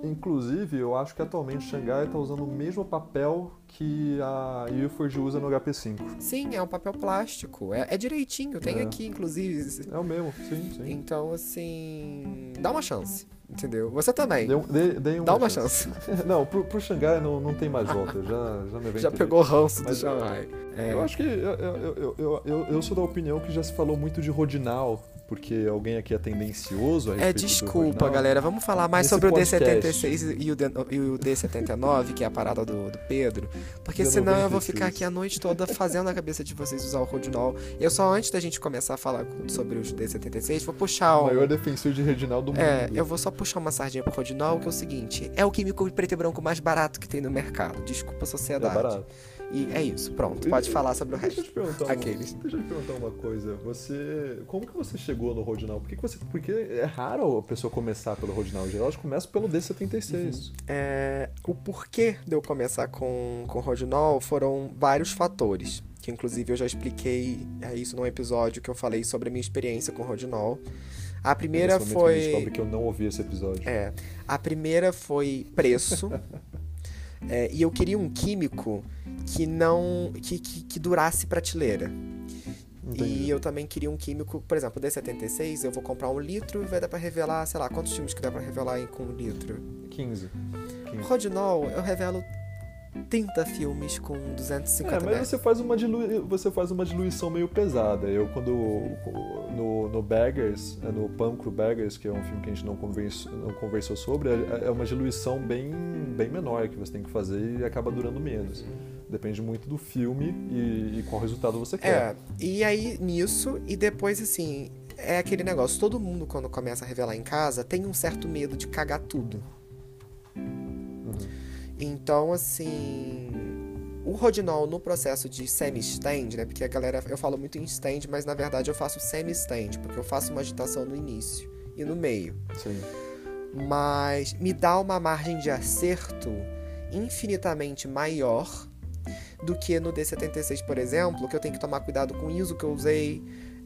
Inclusive, eu acho que atualmente Xangai está usando o mesmo papel que a Ilford usa no HP5. Sim, é um papel plástico. É, é direitinho, tem É. aqui, inclusive. É o mesmo, sim, sim. Então, assim. Dá uma chance, entendeu? Você também. Um- uma Dá uma chance. chance. Não, pro, pro Xangai não, não tem mais volta. Já, já me Já aventurei. pegou ranço do Shanghai. É. Eu acho que eu, eu, eu, eu, eu sou da opinião que já se falou muito de Rodinal, porque alguém aqui é tendencioso É, desculpa, galera. Vamos falar mais Nesse sobre o podcast. D76 e o, D, e o D79, que é a parada do, do Pedro. Porque Da senão eu vou 96. ficar aqui a noite toda fazendo a cabeça de vocês usar o Rodinol. Eu só, antes da gente começar a falar sobre os D76, vou puxar O um. maior defensor de Reginal do mundo. É, eu vou só puxar uma sardinha pro Rodinol, que é o seguinte: é o químico preto e branco mais barato que tem no mercado. Desculpa É sociedade. barato. E é isso, pronto. Pode falar sobre o Deixa eu resto. te perguntar uma, Aqueles. Deixa eu te perguntar uma coisa. Você. Como que você chegou no Rodinal? Por que, que você. Porque é raro a pessoa começar pelo Rodinal. Em geral, elas começam pelo D76. É, o porquê de eu começar com, com Rodinol foram vários fatores. Que inclusive eu já expliquei é, isso num episódio que eu falei sobre a minha experiência com Rodinol. A primeira eu foi. que eu não ouvi esse episódio. É, a primeira foi preço. É, e eu queria um químico que não. que, que, que durasse prateleira. Entendi. E eu também queria um químico, por exemplo, o D76, eu vou comprar um litro e vai dar pra revelar, sei lá, quantos filmes que dá pra revelar em, com um litro? 15. 15. Rodinol, eu revelo 30 filmes com 250 É, mas você faz, uma dilui... você faz uma diluição meio pesada. Eu, quando. No, no Baggers, é, no Pancro Baggers, que é um filme que a gente não conversou, não conversou sobre, é é uma diluição bem, bem menor que você tem que fazer e acaba durando menos. Depende muito do filme e, e qual resultado você quer. É, e aí nisso, e depois assim, é aquele negócio, todo mundo quando começa a revelar em casa tem um certo medo de cagar tudo. Então, assim, o Rodinol no processo de semi-stand, né? Porque a galera, eu falo muito em stand, mas na verdade eu faço semi-stand, porque eu faço uma agitação no início e no meio. Sim. mas me dá uma margem de acerto infinitamente maior do que no D76, por exemplo, que eu tenho que tomar cuidado com o ISO que eu usei.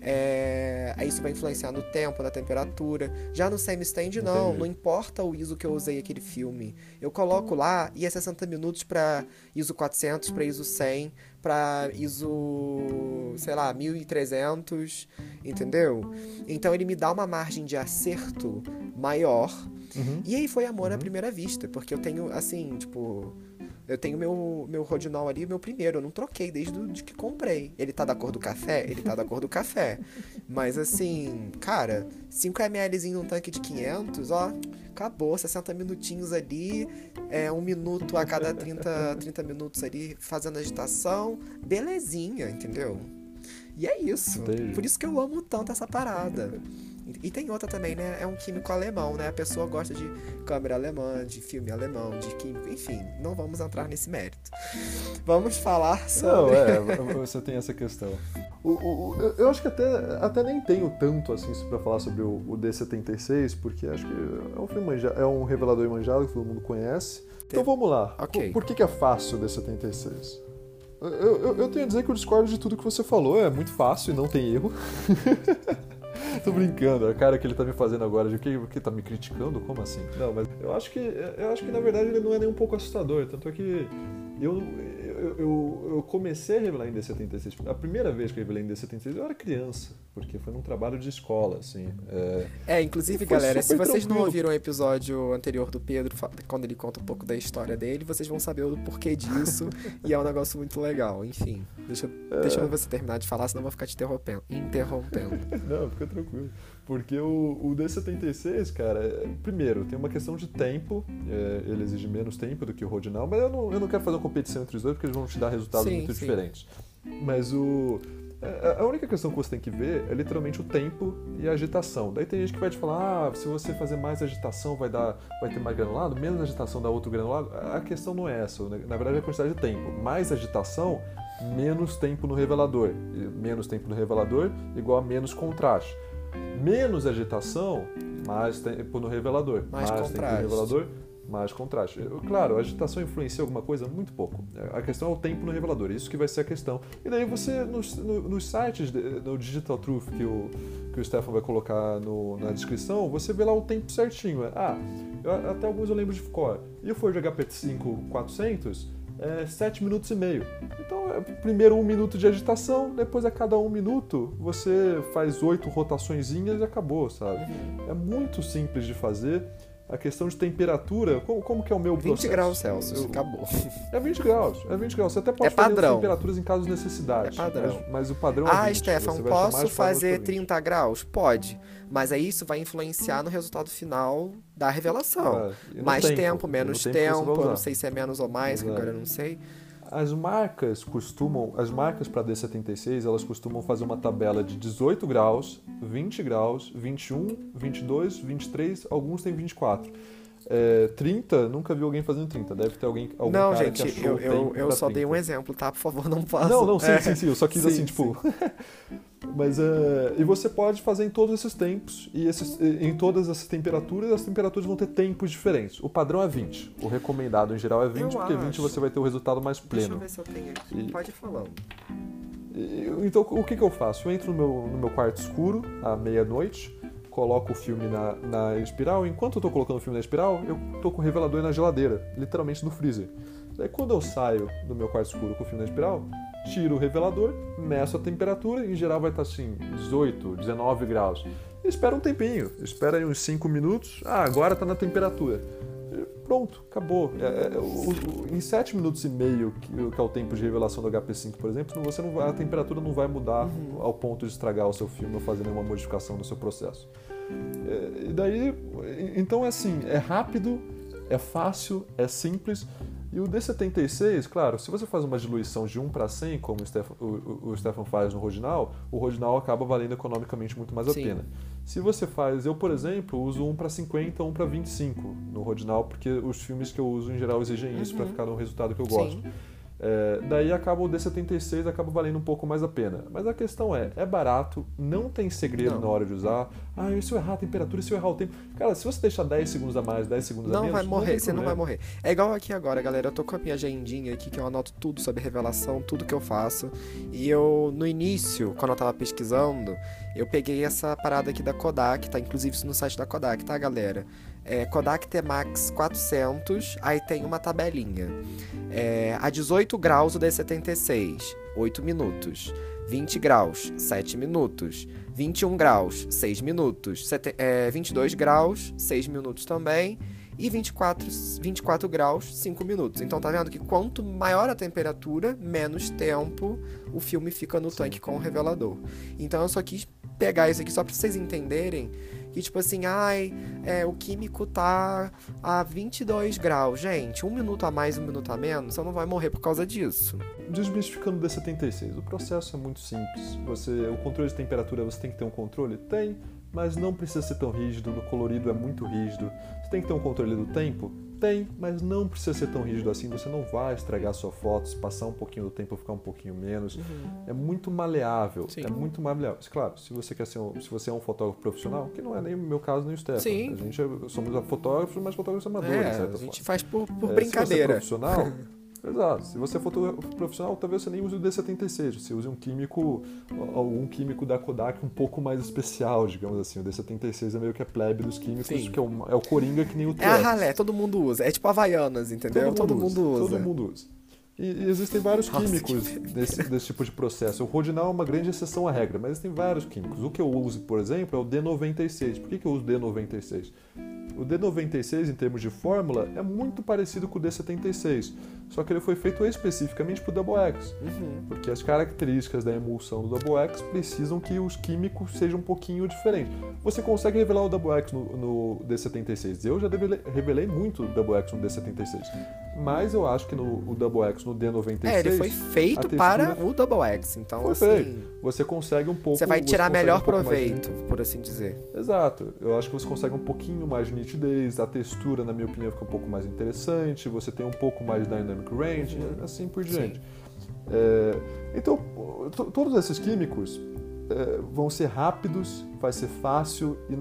É, aí isso vai influenciar no tempo, na temperatura. Já no semi-stand, não. Entendi. Não importa o ISO que eu usei aquele filme. Eu coloco lá e é 60 minutos para ISO 400, para ISO 100, para ISO, sei lá, 1300, entendeu? Então ele me dá uma margem de acerto maior. Uhum. E aí foi amor à primeira vista, porque eu tenho, assim, tipo. Eu tenho meu, meu Rodinol ali, meu primeiro. Eu não troquei desde que comprei. Ele tá da cor do café? Ele tá da cor do café. Mas assim, cara, 5ml num tanque de 500, ó, acabou. 60 minutinhos ali, é, um minuto a cada 30, 30 minutos ali fazendo agitação. Belezinha, entendeu? E é isso. Entendi. Por isso que eu amo tanto essa parada. E tem outra também, né? É um químico alemão, né? A pessoa gosta de câmera alemã, de filme alemão, de químico, enfim, não vamos entrar nesse mérito. Vamos falar Não, sobre. é, você tem essa questão. O, o- o- eu- acho que até, até nem tenho tanto assim pra falar sobre o, o D76, porque acho que é um filme manja, é um revelador manjado que todo mundo conhece. Então vamos lá. Ok. Por, por que, que é fácil o D76? Eu, eu, eu tenho a dizer que eu discordo de tudo que você falou, é muito fácil e não tem erro. Tô brincando, a cara que ele tá me fazendo agora, de que, que tá me criticando? Como assim? Não, mas eu acho que eu acho que na verdade ele não é nem um pouco assustador, tanto é que eu, eu, eu, eu, comecei a revelar em D76. A primeira vez que eu revelei em D76 eu era criança, porque foi num trabalho de escola, assim. É, é inclusive, galera, se vocês tranquilo. não ouviram o episódio anterior do Pedro, quando ele conta um pouco da história dele, vocês vão saber o porquê disso. e é um negócio muito legal. Enfim, deixa, é... deixa você terminar de falar, senão eu vou ficar te interrompendo. interrompendo. não, fica tranquilo. Porque o, o D76, cara, é, primeiro, tem uma questão de tempo, é, ele exige menos tempo do que o Rodinal, mas eu não, eu não quero fazer uma competição entre os dois porque eles vão te dar resultados sim, muito sim. diferentes. Mas o. É, a única questão que você tem que ver é literalmente o tempo e a agitação. Daí tem gente que vai te falar, ah, se você fazer mais agitação vai dar, vai ter mais granulado, menos agitação dá outro granulado. A questão não é essa, na verdade é a quantidade de tempo. Mais agitação, menos tempo no revelador. menos tempo no revelador igual a menos contraste. Menos agitação, mais tempo no revelador. Mais, mais tempo no revelador, mais contraste. Claro, a agitação influencia alguma coisa? Muito pouco. A questão é o tempo no revelador, isso que vai ser a questão. E daí você, nos, nos sites, no Digital Truth que o, que o Stefan vai colocar no, na descrição, você vê lá o tempo certinho. Ah, eu, até alguns eu lembro de cor. E o Ford HP5 400 é 7 minutos e meio. Então, é, primeiro um minuto de agitação, depois a cada um minuto você faz oito rotaçõezinhas e acabou, sabe? É muito simples de fazer. A questão de temperatura, como, como que é o meu 20 processo? 20 graus Celsius, eu, acabou. É 20 graus, é 20 graus. Você até pode é fazer temperaturas em caso de necessidade. É padrão. Mas, mas o padrão ah, é 20. Stefan, posso fazer 30 graus? Pode. Mas aí isso vai influenciar no resultado final da revelação. É, mais tempo, tempo menos tempo, tempo não sei se é menos ou mais, que agora eu não sei. As marcas costumam, as marcas para D76, elas costumam fazer uma tabela de 18 graus, 20 graus, 21, 22, 23, alguns têm 24. É, 30, nunca vi alguém fazendo 30. Deve ter alguém. Algum não, gente, eu, eu, eu só 30. dei um exemplo, tá? Por favor, não faça. Não, não, sim, é. sim, sim. Eu só quis sim, assim, tipo. Mas é. E você pode fazer em todos esses tempos e esses, em todas essas temperaturas, as temperaturas vão ter tempos diferentes. O padrão é 20. O recomendado em geral é 20, eu porque acho. 20 você vai ter o resultado mais pleno. Deixa eu ver se eu tenho aqui. E... Pode ir falando. Então, o que, que eu faço? Eu entro no meu, no meu quarto escuro à meia-noite coloco o filme na, na espiral, enquanto eu tô colocando o filme na espiral, eu tô com o revelador na geladeira, literalmente no freezer. Daí quando eu saio do meu quarto escuro com o filme na espiral, tiro o revelador, meço a temperatura, em geral vai estar assim, 18, 19 graus. E espera um tempinho, espera aí uns 5 minutos, ah, agora está na temperatura. Pronto, acabou. É, é, o, o, em 7 minutos e meio, que, que, é o tempo de revelação do HP5, por exemplo, você não a temperatura não vai mudar uhum. ao ponto de estragar o seu filme ou fazer nenhuma modificação no seu processo. É, e daí, então é assim, é rápido, é fácil, é simples. E o D76, claro, se você faz uma diluição de 1 para 100, como o Stefan, o, o Stefan faz no Rodinal, o Rodinal acaba valendo economicamente muito mais a Sim. pena. Se você faz, eu por exemplo, uso 1 para 50, 1 para 25 no Rodinal, porque os filmes que eu uso em geral exigem isso uhum. para ficar no resultado que eu gosto. Sim. É, daí acaba o D76 acaba valendo um pouco mais a pena. Mas a questão é, é barato, não tem segredo não. na hora de usar. Ah, e se eu errar a temperatura, e se eu errar o tempo? Cara, se você deixar 10 segundos a mais, 10 segundos não a menos... Vai morrer, não você não vai morrer. É igual aqui agora, galera. Eu tô com a minha agendinha aqui, que eu anoto tudo sobre revelação, tudo que eu faço. E eu, no início, quando eu tava pesquisando, eu peguei essa parada aqui da Kodak, tá? Inclusive isso no site da Kodak, tá, galera? É, Kodak T-Max 400, aí tem uma tabelinha. É, a 18 graus o D76, 8 minutos. 20 graus, 7 minutos. 21 graus, 6 minutos. Sete, é, 22 graus, 6 minutos também. E 24, 24 graus, 5 minutos. Então tá vendo que quanto maior a temperatura, menos tempo o filme fica no tanque com o revelador. Então eu só quis pegar isso aqui só pra vocês entenderem que tipo assim, ai, é, o químico tá a 22 graus. Gente, um minuto a mais, um minuto a menos, você não vai morrer por causa disso. Desmistificando o D76, o processo é muito simples. Você, o controle de temperatura, você tem que ter um controle? Tem, mas não precisa ser tão rígido, no colorido é muito rígido. Você tem que ter um controle do tempo? Tem, mas não precisa ser tão rígido assim. Você não vai estragar sua foto, se passar um pouquinho do tempo ficar um pouquinho menos. Uhum. É muito maleável. Sim. É muito maleável. Claro, se você quer ser um, se você é um fotógrafo profissional, que não é nem o meu caso nem o Stefan. Sim. A gente é, somos fotógrafos, mas fotógrafos amadores, é, A gente faz por, por é, brincadeira. Se você é profissional, Exato. Se você for profissional, talvez você nem use o D76, você use um químico, algum químico da Kodak um pouco mais especial, digamos assim. O D76 é meio que a plebe dos químicos, Sim. que é o, é o Coringa que nem o É a ralé, todo mundo usa. É tipo Havaianas, entendeu? Todo mundo, todo mundo usa, usa, Todo mundo usa. E, e existem vários Nossa, químicos que desse, desse tipo de processo. O rodinal é uma grande exceção à regra, mas existem vários químicos. O que eu uso, por exemplo, é o D96. Por que, que eu uso D96? O D96, em termos de fórmula, é muito parecido com o D76, só que ele foi feito especificamente para o Double X, Uhum. porque as características da emulsão do Double X precisam que os químicos sejam um pouquinho diferentes. Você consegue revelar o Double X no, no D76. Eu já revelei, revelei muito o Double X no D76, mas eu acho que no o Double X no D96 É, ele foi feito para o Double X, então Foi assim, feito. você consegue um pouco. você vai tirar consegue melhor um mais de- proveito, por assim dizer. Exato. Eu acho que você consegue um pouquinho mais de nitidez, a textura, na minha opinião, fica um pouco mais interessante, você tem um pouco mais de dynamic range, Uhum. assim por diante. É, então, to- todos esses químicos é, vão ser rápidos, vai ser fácil e,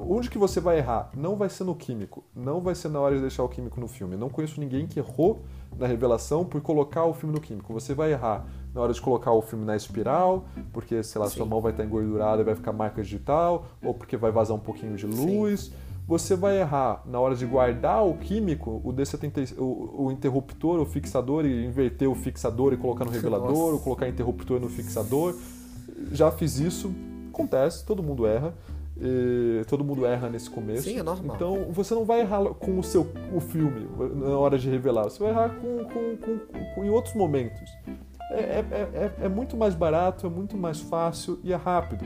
onde que você vai errar? Não vai ser no químico, não vai ser na hora de deixar o químico no filme. Eu não conheço ninguém que errou na revelação por colocar o filme no químico. Você vai errar na hora de colocar o filme na espiral, porque, sei lá, Sim. sua mão vai estar engordurada e vai ficar marca digital, ou porque vai vazar um pouquinho de luz. Você vai errar na hora de guardar o químico, o D70, o, o interruptor, o fixador, e inverter o fixador e colocar no revelador, Nossa. ou colocar interruptor no fixador. Já fiz isso, acontece, todo mundo erra. E todo mundo erra nesse começo. Sim, é normal. Então você não vai errar com o seu o filme na hora de revelar, você vai errar com, com, com, com- em outros momentos. É, é, é, é muito mais barato, é muito mais fácil e é rápido.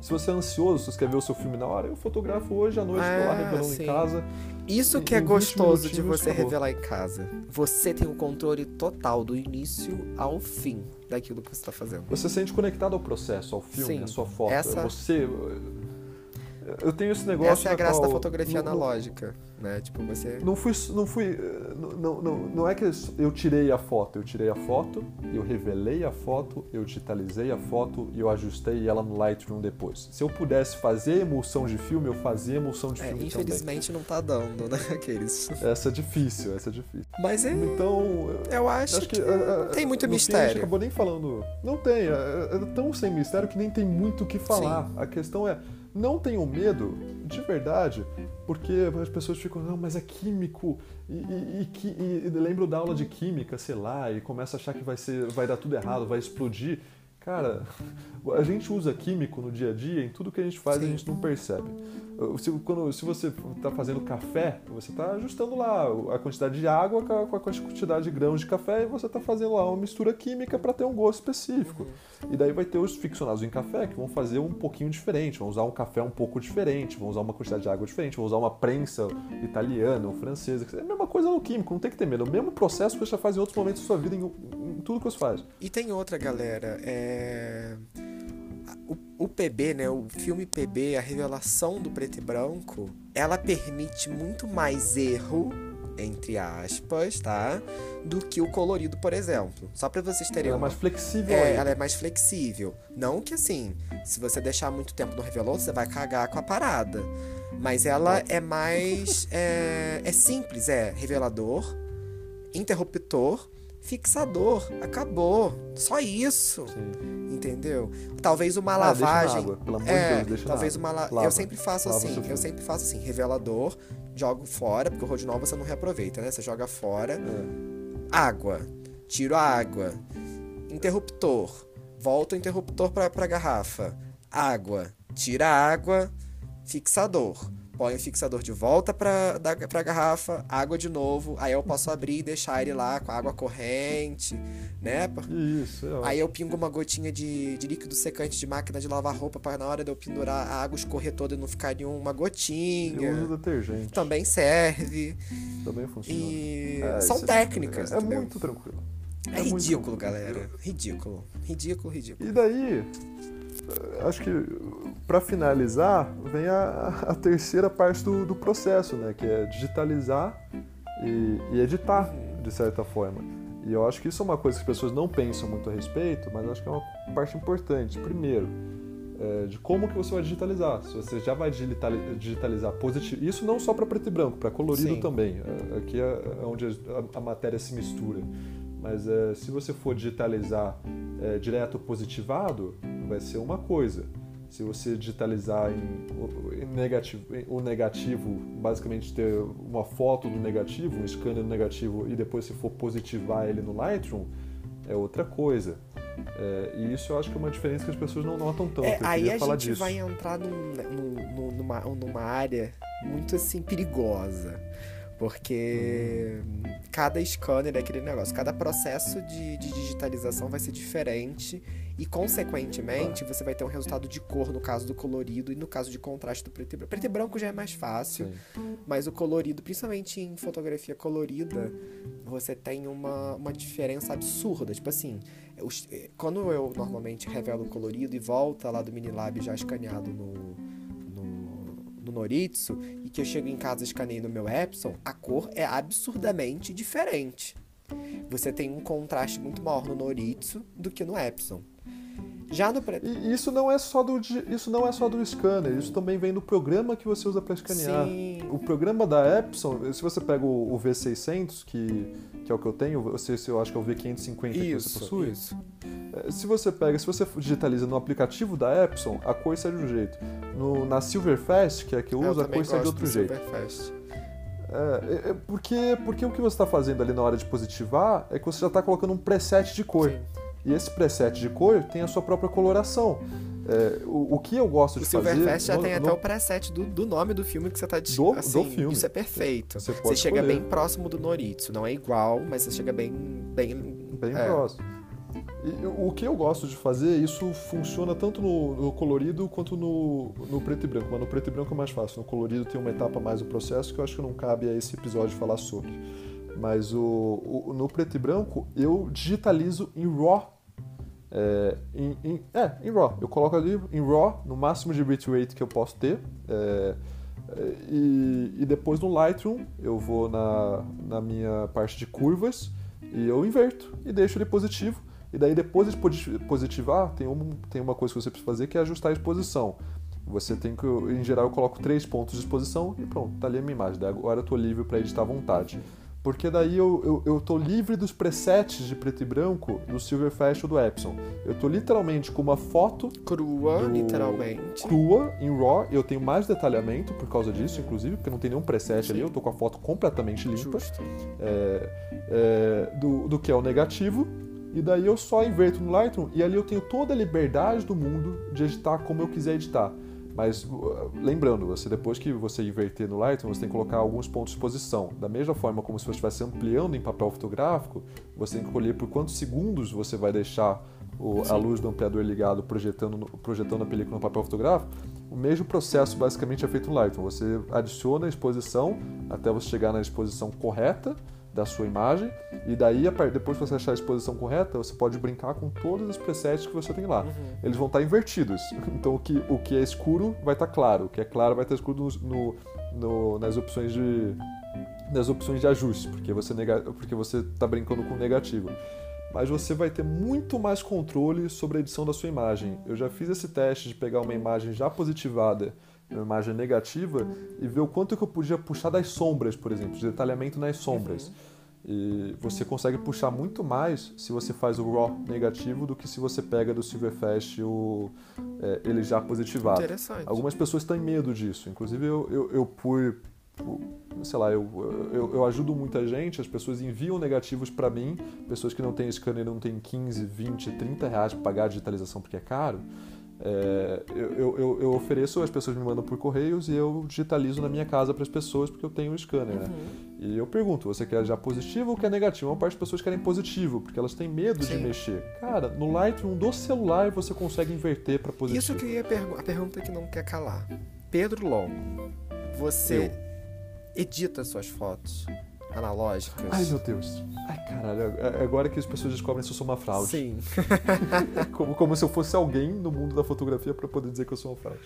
Se você é ansioso, se você quer ver o seu filme na hora, eu fotografo hoje à noite, tô lá Ah, revelando sim. em casa. Isso que é 20 gostoso de você revelar em casa. Você tem o controle total do início ao fim daquilo que você está fazendo. Você se sente conectado ao processo, ao filme, Sim. à sua foto. Essa- É você. Eu tenho esse negócio. Essa é a graça da fotografia no- analógica, né? Tipo, você... Não fui, não fui, não, não, não, não é que eu tirei a foto, eu tirei a foto, eu revelei a foto, eu digitalizei a foto e eu ajustei ela no Lightroom depois. Se eu pudesse fazer emulsão de filme, eu fazia emulsão de É, filme infelizmente não tá dando, né? Aqueles... também. Essa é difícil, essa é difícil. Mas é... Então, eu Eu acho, acho que, que eh, não tem muito no fim, a gente mistério. acabou nem falando. Não tem, é, é tão sem mistério que nem tem muito o que falar. A questão é, não tenham medo, de verdade, porque as pessoas ficam, não, mas é químico, e, e, e, e lembro da aula de química, sei lá, e começa a achar que vai, ser, vai dar tudo errado, vai explodir. Cara, a gente usa químico no dia a dia, em tudo que a gente faz a Sim. gente não percebe. Se, quando, se você está fazendo café, você está ajustando lá a quantidade de água com a, a quantidade de grãos de café e você está fazendo lá uma mistura química para ter um gosto específico. E daí vai ter os ficcionados em café que vão fazer um pouquinho diferente, vão usar um café um pouco diferente, vão usar uma quantidade de água diferente, vão usar uma prensa italiana ou francesa. É a mesma coisa no químico, não tem que ter medo. É o mesmo processo que você já faz em outros momentos da sua vida, em, em tudo que você faz. E tem outra, galera. É... O, o PB, né? O filme PB, a revelação do preto e branco, ela permite muito mais erro, entre aspas, tá? Do que o colorido, por exemplo. Só pra vocês terem Ela é uma mais flexível É, aí. ela é mais flexível. Não que assim, se você deixar muito tempo no revelou, você vai cagar com a parada. Mas ela é mais. É, é simples, é revelador, interruptor, fixador. Acabou. Só isso. Sim. Entendeu? Talvez uma Ah, lavagem. água, pelo amor é, de Deus, deixa talvez uma la... Lava. Eu sempre faço Lava assim, eu sempre faço assim, revelador, jogo fora, porque o rodinol você não reaproveita, né? Você joga fora É. água, tiro a água, interruptor, volta o interruptor para a garrafa, água, tira a água, fixador, põe o fixador de volta para a garrafa, água de novo, aí eu posso abrir e deixar ele lá com a água corrente, né? Isso, é Aí eu pingo uma gotinha de, de líquido secante de máquina de lavar roupa para na hora de eu pendurar a água escorrer toda e não ficar nenhuma gotinha. Eu uso detergente. Também serve. Também funciona. E É, são técnicas, É, é muito tranquilo. É, muito ridículo, tranquilo. galera. Ridículo. Ridículo, ridículo. E daí, acho que para finalizar, vem a, a terceira parte do, do processo, né? Que é digitalizar e, e editar, de certa forma. E eu acho que isso é uma coisa que as pessoas não pensam muito a respeito, mas acho que é uma parte importante. Primeiro, eh, de como que você vai digitalizar. Se você já vai digitali- digitalizar positivo, isso não só para preto e branco, para colorido Sim. também. Eh, Aqui é é onde a, a matéria se mistura. Mas eh, se você for digitalizar eh, direto positivado, vai ser uma coisa. Se você digitalizar em, em negativo, o negativo, basicamente ter uma foto do negativo, um scanner do negativo e depois se for positivar ele no Lightroom, é outra coisa. É, e isso eu acho que é uma diferença que as pessoas não notam tanto. É, aí a gente disso. vai entrar num, num, numa, numa área muito assim perigosa. Porque cada scanner é aquele negócio, cada processo de, de digitalização vai ser diferente e, consequentemente, você vai ter um resultado de cor no caso do colorido e no caso de contraste do preto e branco. Preto e branco já é mais fácil, Sim. mas o colorido, principalmente em fotografia colorida, você tem uma, uma diferença absurda. Tipo assim, eu, quando eu normalmente revelo o colorido e volta lá do Minilab já escaneado no no Noritsu e que eu chego em casa e escaneio no meu Epson, a cor é absurdamente diferente. Você tem um contraste muito maior no Noritsu do que no Epson. Já no pre... E isso não é só do isso não é só do scanner, isso também vem do programa que você usa para escanear. Sim. O programa da Epson, se você pega o, o V600 que, que é o que eu tenho, você eu acho que é o V550 isso, que você possui. Isso. É, se você pega, se você digitaliza no aplicativo da Epson, a cor sai de um jeito. No, na Silverfast, que é a que eu uso, a cor sai de outro jeito. Silverfast. É, é, porque, porque o que você está fazendo ali na hora de positivar é que você já está colocando um preset de cor. Sim. E esse preset de cor tem a sua própria coloração. É, o, o, que eu gosto de o fazer... O Silverfest já no, tem no... até o preset do, do, nome do filme que você está do, assim, do filme. Isso é perfeito. Você, você chega bem próximo do Noritsu. Não é igual, mas você chega bem... Bem, bem é. próximo. E, o que eu gosto de fazer, isso funciona tanto no, no, colorido quanto no, no preto e branco. Mas no preto e branco é mais fácil. No colorido tem uma etapa mais do processo que eu acho que não cabe a esse episódio falar sobre. Mas o, o no preto e branco, eu digitalizo em RAW é, em, em, é, em RAW. Eu coloco ali em RAW, no máximo de bitrate que eu posso ter. É, é, e, e, depois no Lightroom eu vou na, na minha parte de curvas e eu inverto e deixo ele positivo. E daí depois de positivar, tem, um, tem uma coisa que você precisa fazer que é ajustar a exposição. Você tem que, em geral, eu coloco três pontos de exposição e pronto, tá ali a minha imagem. Daí agora eu estou livre para editar à vontade porque daí eu, eu, eu tô livre dos presets de preto e branco do Silverfast ou do Epson. Eu tô literalmente com uma foto crua, literalmente. Crua, em RAW, eu tenho mais detalhamento por causa disso, inclusive, porque não tem nenhum preset Sim. ali, eu tô com a foto completamente limpa é, é, do, do que é o negativo. E daí eu só inverto no Lightroom e ali eu tenho toda a liberdade do mundo de editar como eu quiser editar. Mas uh, lembrando, você depois que você inverter no Lightroom, você tem que colocar alguns pontos de exposição. Da mesma forma como se você estivesse ampliando em papel fotográfico, você tem que escolher por quantos segundos você vai deixar o, a luz do ampliador ligado projetando, projetando a película no papel fotográfico. O mesmo processo basicamente é feito no Lightroom. Você adiciona a exposição até você chegar na exposição correta da sua imagem, e daí, depois que você achar a exposição correta, você pode brincar com todos os presets que você tem lá. Uhum. Eles vão estar invertidos. Então, o que, o que é escuro vai estar claro, o que é claro vai estar escuro no, no, nas opções de nas opções de ajuste, porque você nega, porque você está brincando com negativo. Mas você vai ter muito mais controle sobre a edição da sua imagem. Eu já fiz esse teste de pegar uma imagem já positivada uma imagem negativa e ver o quanto que eu podia puxar das sombras, por exemplo, de detalhamento nas sombras. Uhum. E você consegue puxar muito mais se você faz o RAW negativo do que se você pega do Silverfast o, é, ele já positivado. Interessante. Algumas pessoas têm medo disso. Inclusive, eu, eu, eu por, sei lá, eu, eu, eu, ajudo muita gente, as pessoas enviam negativos para mim, pessoas que não têm scanner não têm 15, 20, 30 reais para pagar a digitalização porque é caro. É, eu, eu, eu, ofereço, as pessoas me mandam por correios e eu digitalizo na minha casa para as pessoas porque eu tenho um scanner, né? Uhum. E eu pergunto, você quer já positivo ou quer negativo? Uma parte das pessoas querem positivo, porque elas têm medo Sim. de mexer. Cara, no Lightroom do celular você consegue inverter para positivo. Isso que é a pergunta que não quer calar. Pedro Longo, você eu. edita suas fotos analógicas. Ai, meu Deus. Ai, caralho. Agora que as pessoas descobrem se eu sou uma fraude. Sim. como, como se eu fosse alguém no mundo da fotografia para poder dizer que eu sou uma fraude.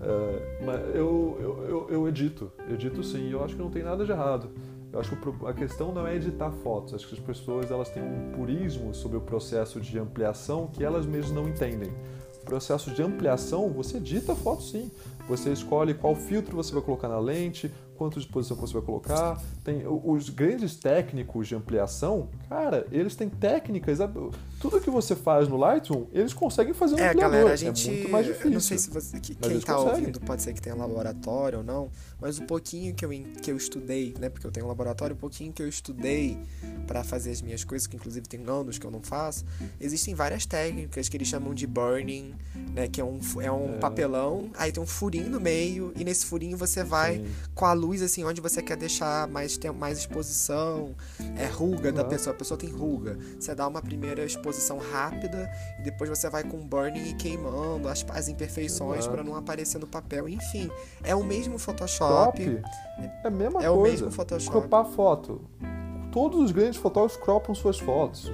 Uh, mas eu, eu, eu, eu, edito. Edito sim. Eu acho que não tem nada de errado. Eu acho que a questão não é editar fotos. Acho que as pessoas elas têm um purismo sobre o processo de ampliação que elas mesmas não entendem. O processo de ampliação, você edita foto sim. Você escolhe qual filtro você vai colocar na lente, quanto de exposição que você vai colocar. Tem os grandes técnicos de ampliação, cara, eles têm técnicas. Tudo que você faz no Lightroom, eles conseguem fazer no é, ampliador. Galera, a gente, é muito mais difícil. Não sei se você, que, quem está ouvindo pode ser que tenha laboratório ou não, mas o pouquinho que eu, que eu estudei, né? Porque eu tenho um laboratório, o pouquinho que eu estudei para fazer as minhas coisas, que inclusive tem anos que eu não faço, existem várias técnicas que eles chamam de burning, né? Que é um, é um é. papelão, aí tem um furinho no meio, e nesse furinho você vai Sim. com a luz assim, onde você quer deixar mais, mais exposição, é ruga da pessoa, a pessoa tem ruga. Você dá uma primeira exposição rápida e depois você vai com burning e queimando as, as imperfeições para não aparecer no papel. Enfim, é o mesmo Photoshop. Crop é a mesma é coisa. o mesmo Photoshop. Cropar foto. Todos os grandes fotógrafos cropam suas fotos.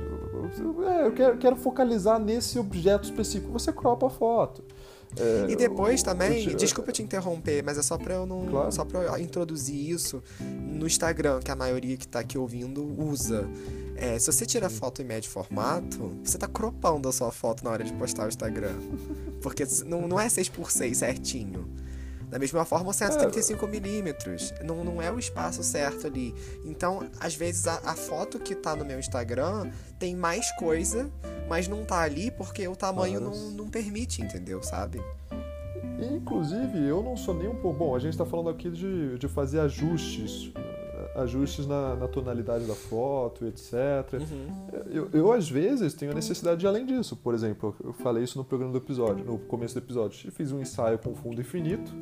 É, eu quero, quero focalizar nesse objeto específico. Você cropa a foto. É, e depois também, eu, desculpa te interromper, mas é só para eu não, claro. só para eu introduzir isso no Instagram, que a maioria que tá aqui ouvindo usa. É, se você tira foto em médio formato, você tá cropando a sua foto na hora de postar o Instagram. Porque não, não é 6x6 certinho. Da mesma forma, o 135mm. É. Não, não é o espaço certo ali. Então, às vezes, a, a, foto que tá no meu Instagram tem mais coisa, mas não tá ali porque o tamanho não, não permite, entendeu? Sabe? Inclusive, eu não sou nem um pouco. Bom, a gente está falando aqui de, de fazer ajustes ajustes na, na, tonalidade da foto, etc. Uhum. Eu, eu, às vezes, tenho a necessidade de além disso. Por exemplo, eu falei isso no programa do episódio, no começo do episódio. Eu fiz um ensaio com fundo infinito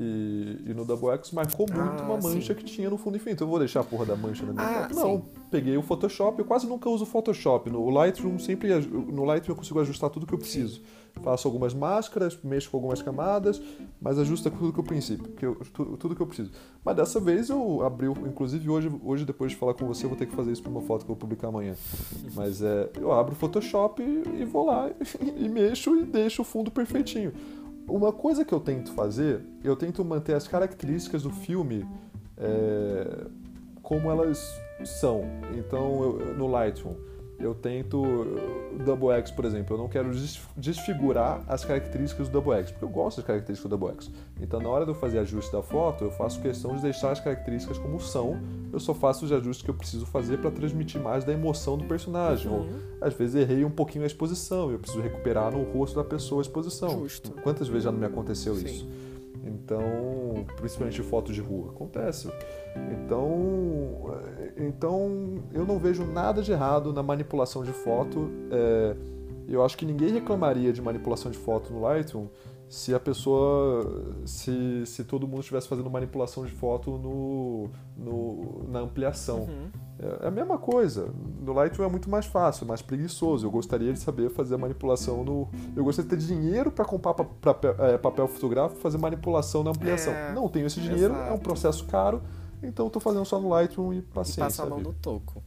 e, e no Double X marcou muito ah, uma mancha sim. que tinha no fundo infinito. Eu vou deixar a porra da mancha na minha ah, foto? Não. Sim. Peguei o Photoshop, eu quase nunca uso o Photoshop. No Lightroom sempre no Lightroom eu consigo ajustar tudo que eu preciso. Sim. Faço algumas máscaras, mexo com algumas camadas, mas ajusta tudo que eu princípio, que eu, tudo, que eu preciso. Mas dessa vez eu abri, inclusive hoje, hoje depois de falar com você, eu vou ter que fazer isso para uma foto que eu vou publicar amanhã. Mas é, eu abro o Photoshop e, e vou lá e, e mexo e deixo o fundo perfeitinho. Uma coisa que eu tento fazer, eu tento manter as características do filme é, como elas são. Então, eu, no Lightroom, eu tento Double X, por exemplo, eu não quero desfigurar as características do Double X, porque eu gosto das características do Double X. Então, na hora de eu fazer ajuste da foto, eu faço questão de deixar as características como são, eu só faço os ajustes que eu preciso fazer para transmitir mais da emoção do personagem. Uhum. Ou, às vezes, errei um pouquinho a exposição, eu preciso recuperar no rosto da pessoa a exposição. Justo. Quantas vezes já não me aconteceu Sim. isso? Então, principalmente foto de rua, acontece. Então, então eu não vejo nada de errado na manipulação de foto. É, eu acho que ninguém reclamaria de manipulação de foto no Lightroom se a pessoa, se, se todo mundo estivesse fazendo manipulação de foto no, no na ampliação. Uhum. É, é a mesma coisa. No Lightroom é muito mais fácil, mais preguiçoso. Eu gostaria de saber fazer a manipulação no. Eu gostaria de ter dinheiro para comprar papel, é, papel fotográfico e fazer manipulação na ampliação. É, não tenho esse dinheiro, exato. é um processo caro, então estou fazendo só no Lightroom e paciência. E passa a mão no toco.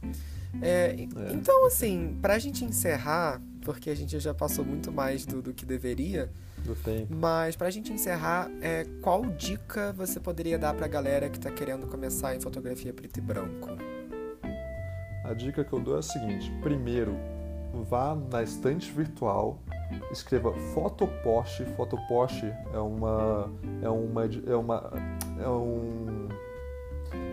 É, é. Então, assim, para a gente encerrar, porque a gente já passou muito mais do, do que deveria. Do tempo. Mas pra gente encerrar, é, qual dica você poderia dar pra galera que tá querendo começar em fotografia preto e branco? A dica que eu dou é a seguinte: primeiro, vá na estante virtual, escreva fotopost. Fotopost é uma é uma é uma é um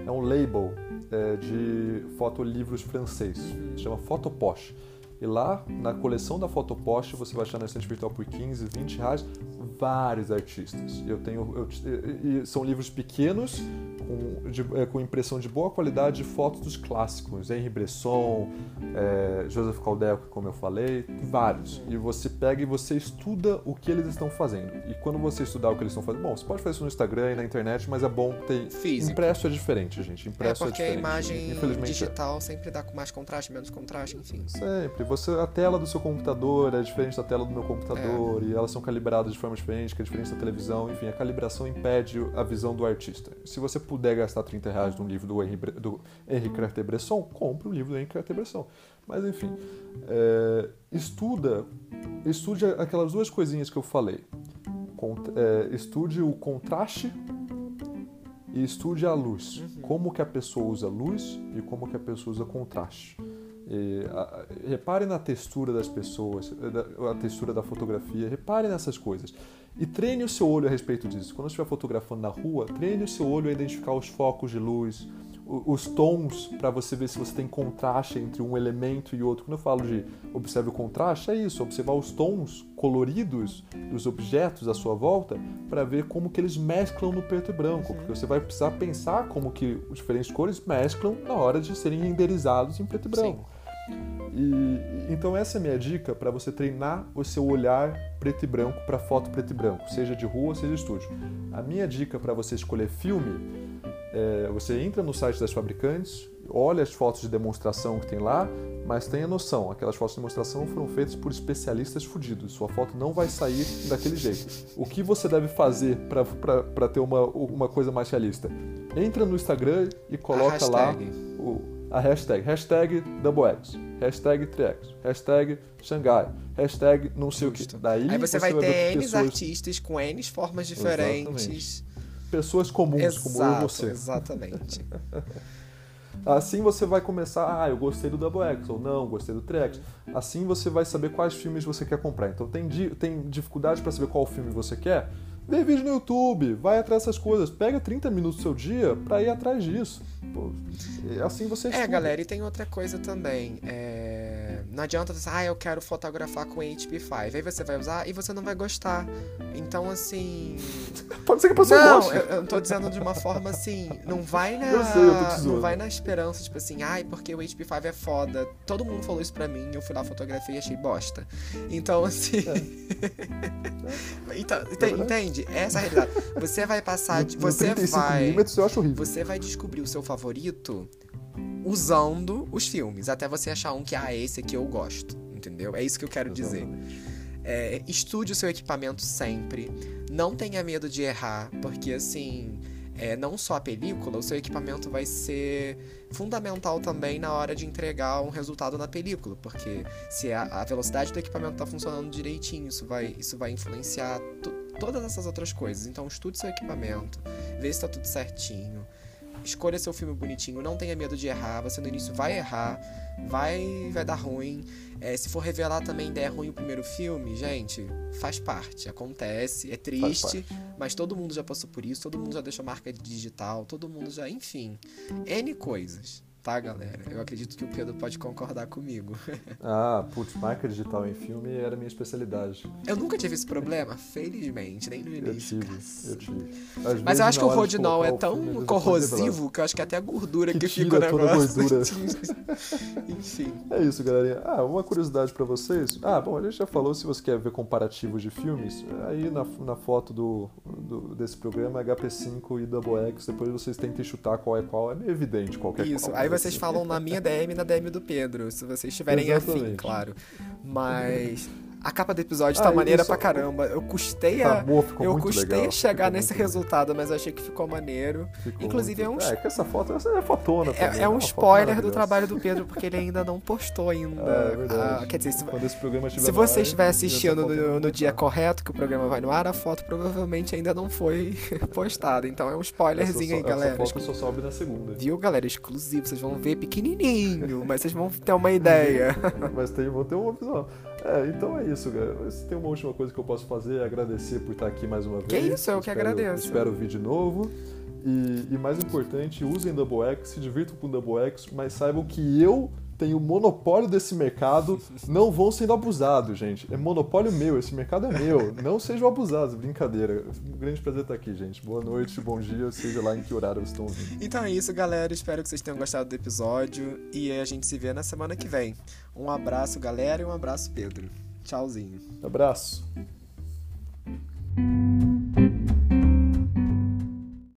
é um label é, de fotolivros francês. Se chama Fotopost. E lá, na coleção da Fotopost, você vai achar na estante virtual por 15, 20 reais vários artistas. Eu tenho, eu, são livros pequenos, com, de, é, com impressão de boa qualidade de fotos dos clássicos. Henri Bresson, é, Joseph Caldel, como eu falei, vários. E você pega e você estuda o que eles estão fazendo. E quando você estudar o que eles estão fazendo, bom, você pode fazer isso no Instagram e na internet, mas é bom ter. Físico. Impresso é diferente, gente. Impresso é, é diferente. Porque a imagem digital sempre dá com mais contraste, menos contraste, enfim. Sempre. Você, a tela do seu computador é diferente da tela do meu computador, é. e elas são calibradas de forma diferente que é diferente da televisão, enfim, a calibração impede a visão do artista. Se você puder gastar 30 reais num livro do Henri, do Henri Cartier-Bresson, compre o livro do Henri Cartier-Bresson. Mas enfim, é, estuda, estude aquelas duas coisinhas que eu falei. Cont, é, estude o contraste e estude a luz. Uhum. Como que a pessoa usa luz e como que a pessoa usa contraste. E, a, repare na textura das pessoas, a textura da fotografia, repare nessas coisas. E treine o seu olho a respeito disso. Quando estiver fotografando na rua, treine o seu olho a identificar os focos de luz, os tons para você ver se você tem contraste entre um elemento e outro. Quando eu falo de observe o contraste, é isso, observar os tons coloridos dos objetos à sua volta para ver como que eles mesclam no preto e branco, porque você vai precisar pensar como que as diferentes cores mesclam na hora de serem renderizados em preto e branco. E, então essa é a minha dica para você treinar o seu olhar preto e branco para foto preto e branco, seja de rua, seja de estúdio. A minha dica para você escolher filme é, você entra no site das fabricantes, olha as fotos de demonstração que tem lá, mas tenha noção, aquelas fotos de demonstração foram feitas por especialistas fudidos. Sua foto não vai sair daquele jeito. O que você deve fazer para ter uma, uma coisa mais realista? Entra no Instagram e coloca lá o, a hashtag, hashtag DoubleX, hashtag 3X, hashtag Xangai, hashtag não sei Justo. o que. Daí Aí você, você vai, vai ter N pessoas... artistas com N formas diferentes. Exatamente pessoas comuns Exato, como eu e você. Exatamente. assim você vai começar, ah, eu gostei do Double X, ou não, gostei do Trex. Assim você vai saber quais filmes você quer comprar. Então tem, tem dificuldade para saber qual filme você quer? Vê vídeo no YouTube, vai atrás dessas coisas, pega 30 minutos do seu dia para ir atrás disso. Pô, assim você É, galera, e tem outra coisa também. É não adianta você, ah, eu quero fotografar com HP5. Aí você vai usar e você não vai gostar. Então, assim. Pode ser que a pessoa não, goste. Eu, eu tô dizendo de uma forma assim. Não vai na. Eu sei, eu tô não vai na esperança, tipo assim, ai, porque o HP5 é foda. Todo mundo falou isso pra mim. Eu fui lá, fotografei e achei bosta. Então, assim. É. então, é entende? Essa é a realidade. Você vai passar. De, você vai. Eu acho horrível. Você vai descobrir o seu favorito usando os filmes, até você achar um que, ah, esse aqui eu gosto, entendeu? É isso que eu quero dizer. É, estude o seu equipamento sempre, não tenha medo de errar, porque assim, é, não só a película, o seu equipamento vai ser fundamental também na hora de entregar um resultado na película, porque se a, a velocidade do equipamento está funcionando direitinho, isso vai, isso vai influenciar todas essas outras coisas. Então, estude seu equipamento, vê se está tudo certinho escolha seu filme bonitinho, não tenha medo de errar. Você no início vai errar, vai, vai dar ruim. É, se for revelar também der ruim o primeiro filme, gente, faz parte, acontece, é triste, mas todo mundo já passou por isso, todo mundo já deixou marca digital, todo mundo já, enfim, N coisas tá, galera? Eu acredito que o Pedro pode concordar comigo. ah, putz, marca digital em filme era minha especialidade. Eu nunca tive esse problema, felizmente, nem no início. Eu tive, eu tive. Às Mas eu acho que o Rodinol é tão filme, corrosivo que eu acho que até a gordura que, que fica o negócio. Toda gordura. Enfim. É isso, galerinha. Ah, uma curiosidade para vocês. Ah, bom, a gente já falou, se você quer ver comparativos de filmes, aí na, na foto do, do desse programa HP5 e Double X, depois vocês tentem chutar qual é qual, é meio evidente qualquer Isso, qual. aí vocês falam na minha DM e na DM do Pedro, se vocês estiverem afim, claro. Mas a capa do episódio tá ah, maneira isso... pra caramba. Eu custei a, tá eu custei legal. a chegar ficou nesse resultado, mas eu achei que ficou maneiro. Ficou Inclusive muito... é um É, que essa foto essa é fotona É, é um é spoiler do trabalho do Pedro, porque ele ainda não postou ainda. É, é verdade. Ah, quer dizer, se, Quando esse programa se você estiver assistindo no, no dia correto que o programa vai no ar, a foto provavelmente ainda não foi postada. Então é um spoilerzinho aí, galera. Essa foto só sobe na segunda. Viu, galera? Exclusivo. Vocês vão ver pequenininho, mas vocês vão ter uma ideia. mas tem, vão ter uma visão. É, então é isso, galera. Se tem uma última coisa que eu posso fazer é agradecer por estar aqui mais uma vez. Que isso, eu espero, que agradeço. Espero vir de novo. E, e mais importante, usem Double X, se divirtam com Double X, mas saibam que eu tem o monopólio desse mercado, não vão sendo abusados, gente. É monopólio meu, esse mercado é meu. Não sejam abusados, brincadeira. Um grande prazer estar aqui, gente. Boa noite, bom dia, seja lá em que horário vocês estão ouvindo. Então é isso, galera. Espero que vocês tenham gostado do episódio e a gente se vê na semana que vem. Um abraço, galera, e um abraço, Pedro. Tchauzinho. Abraço.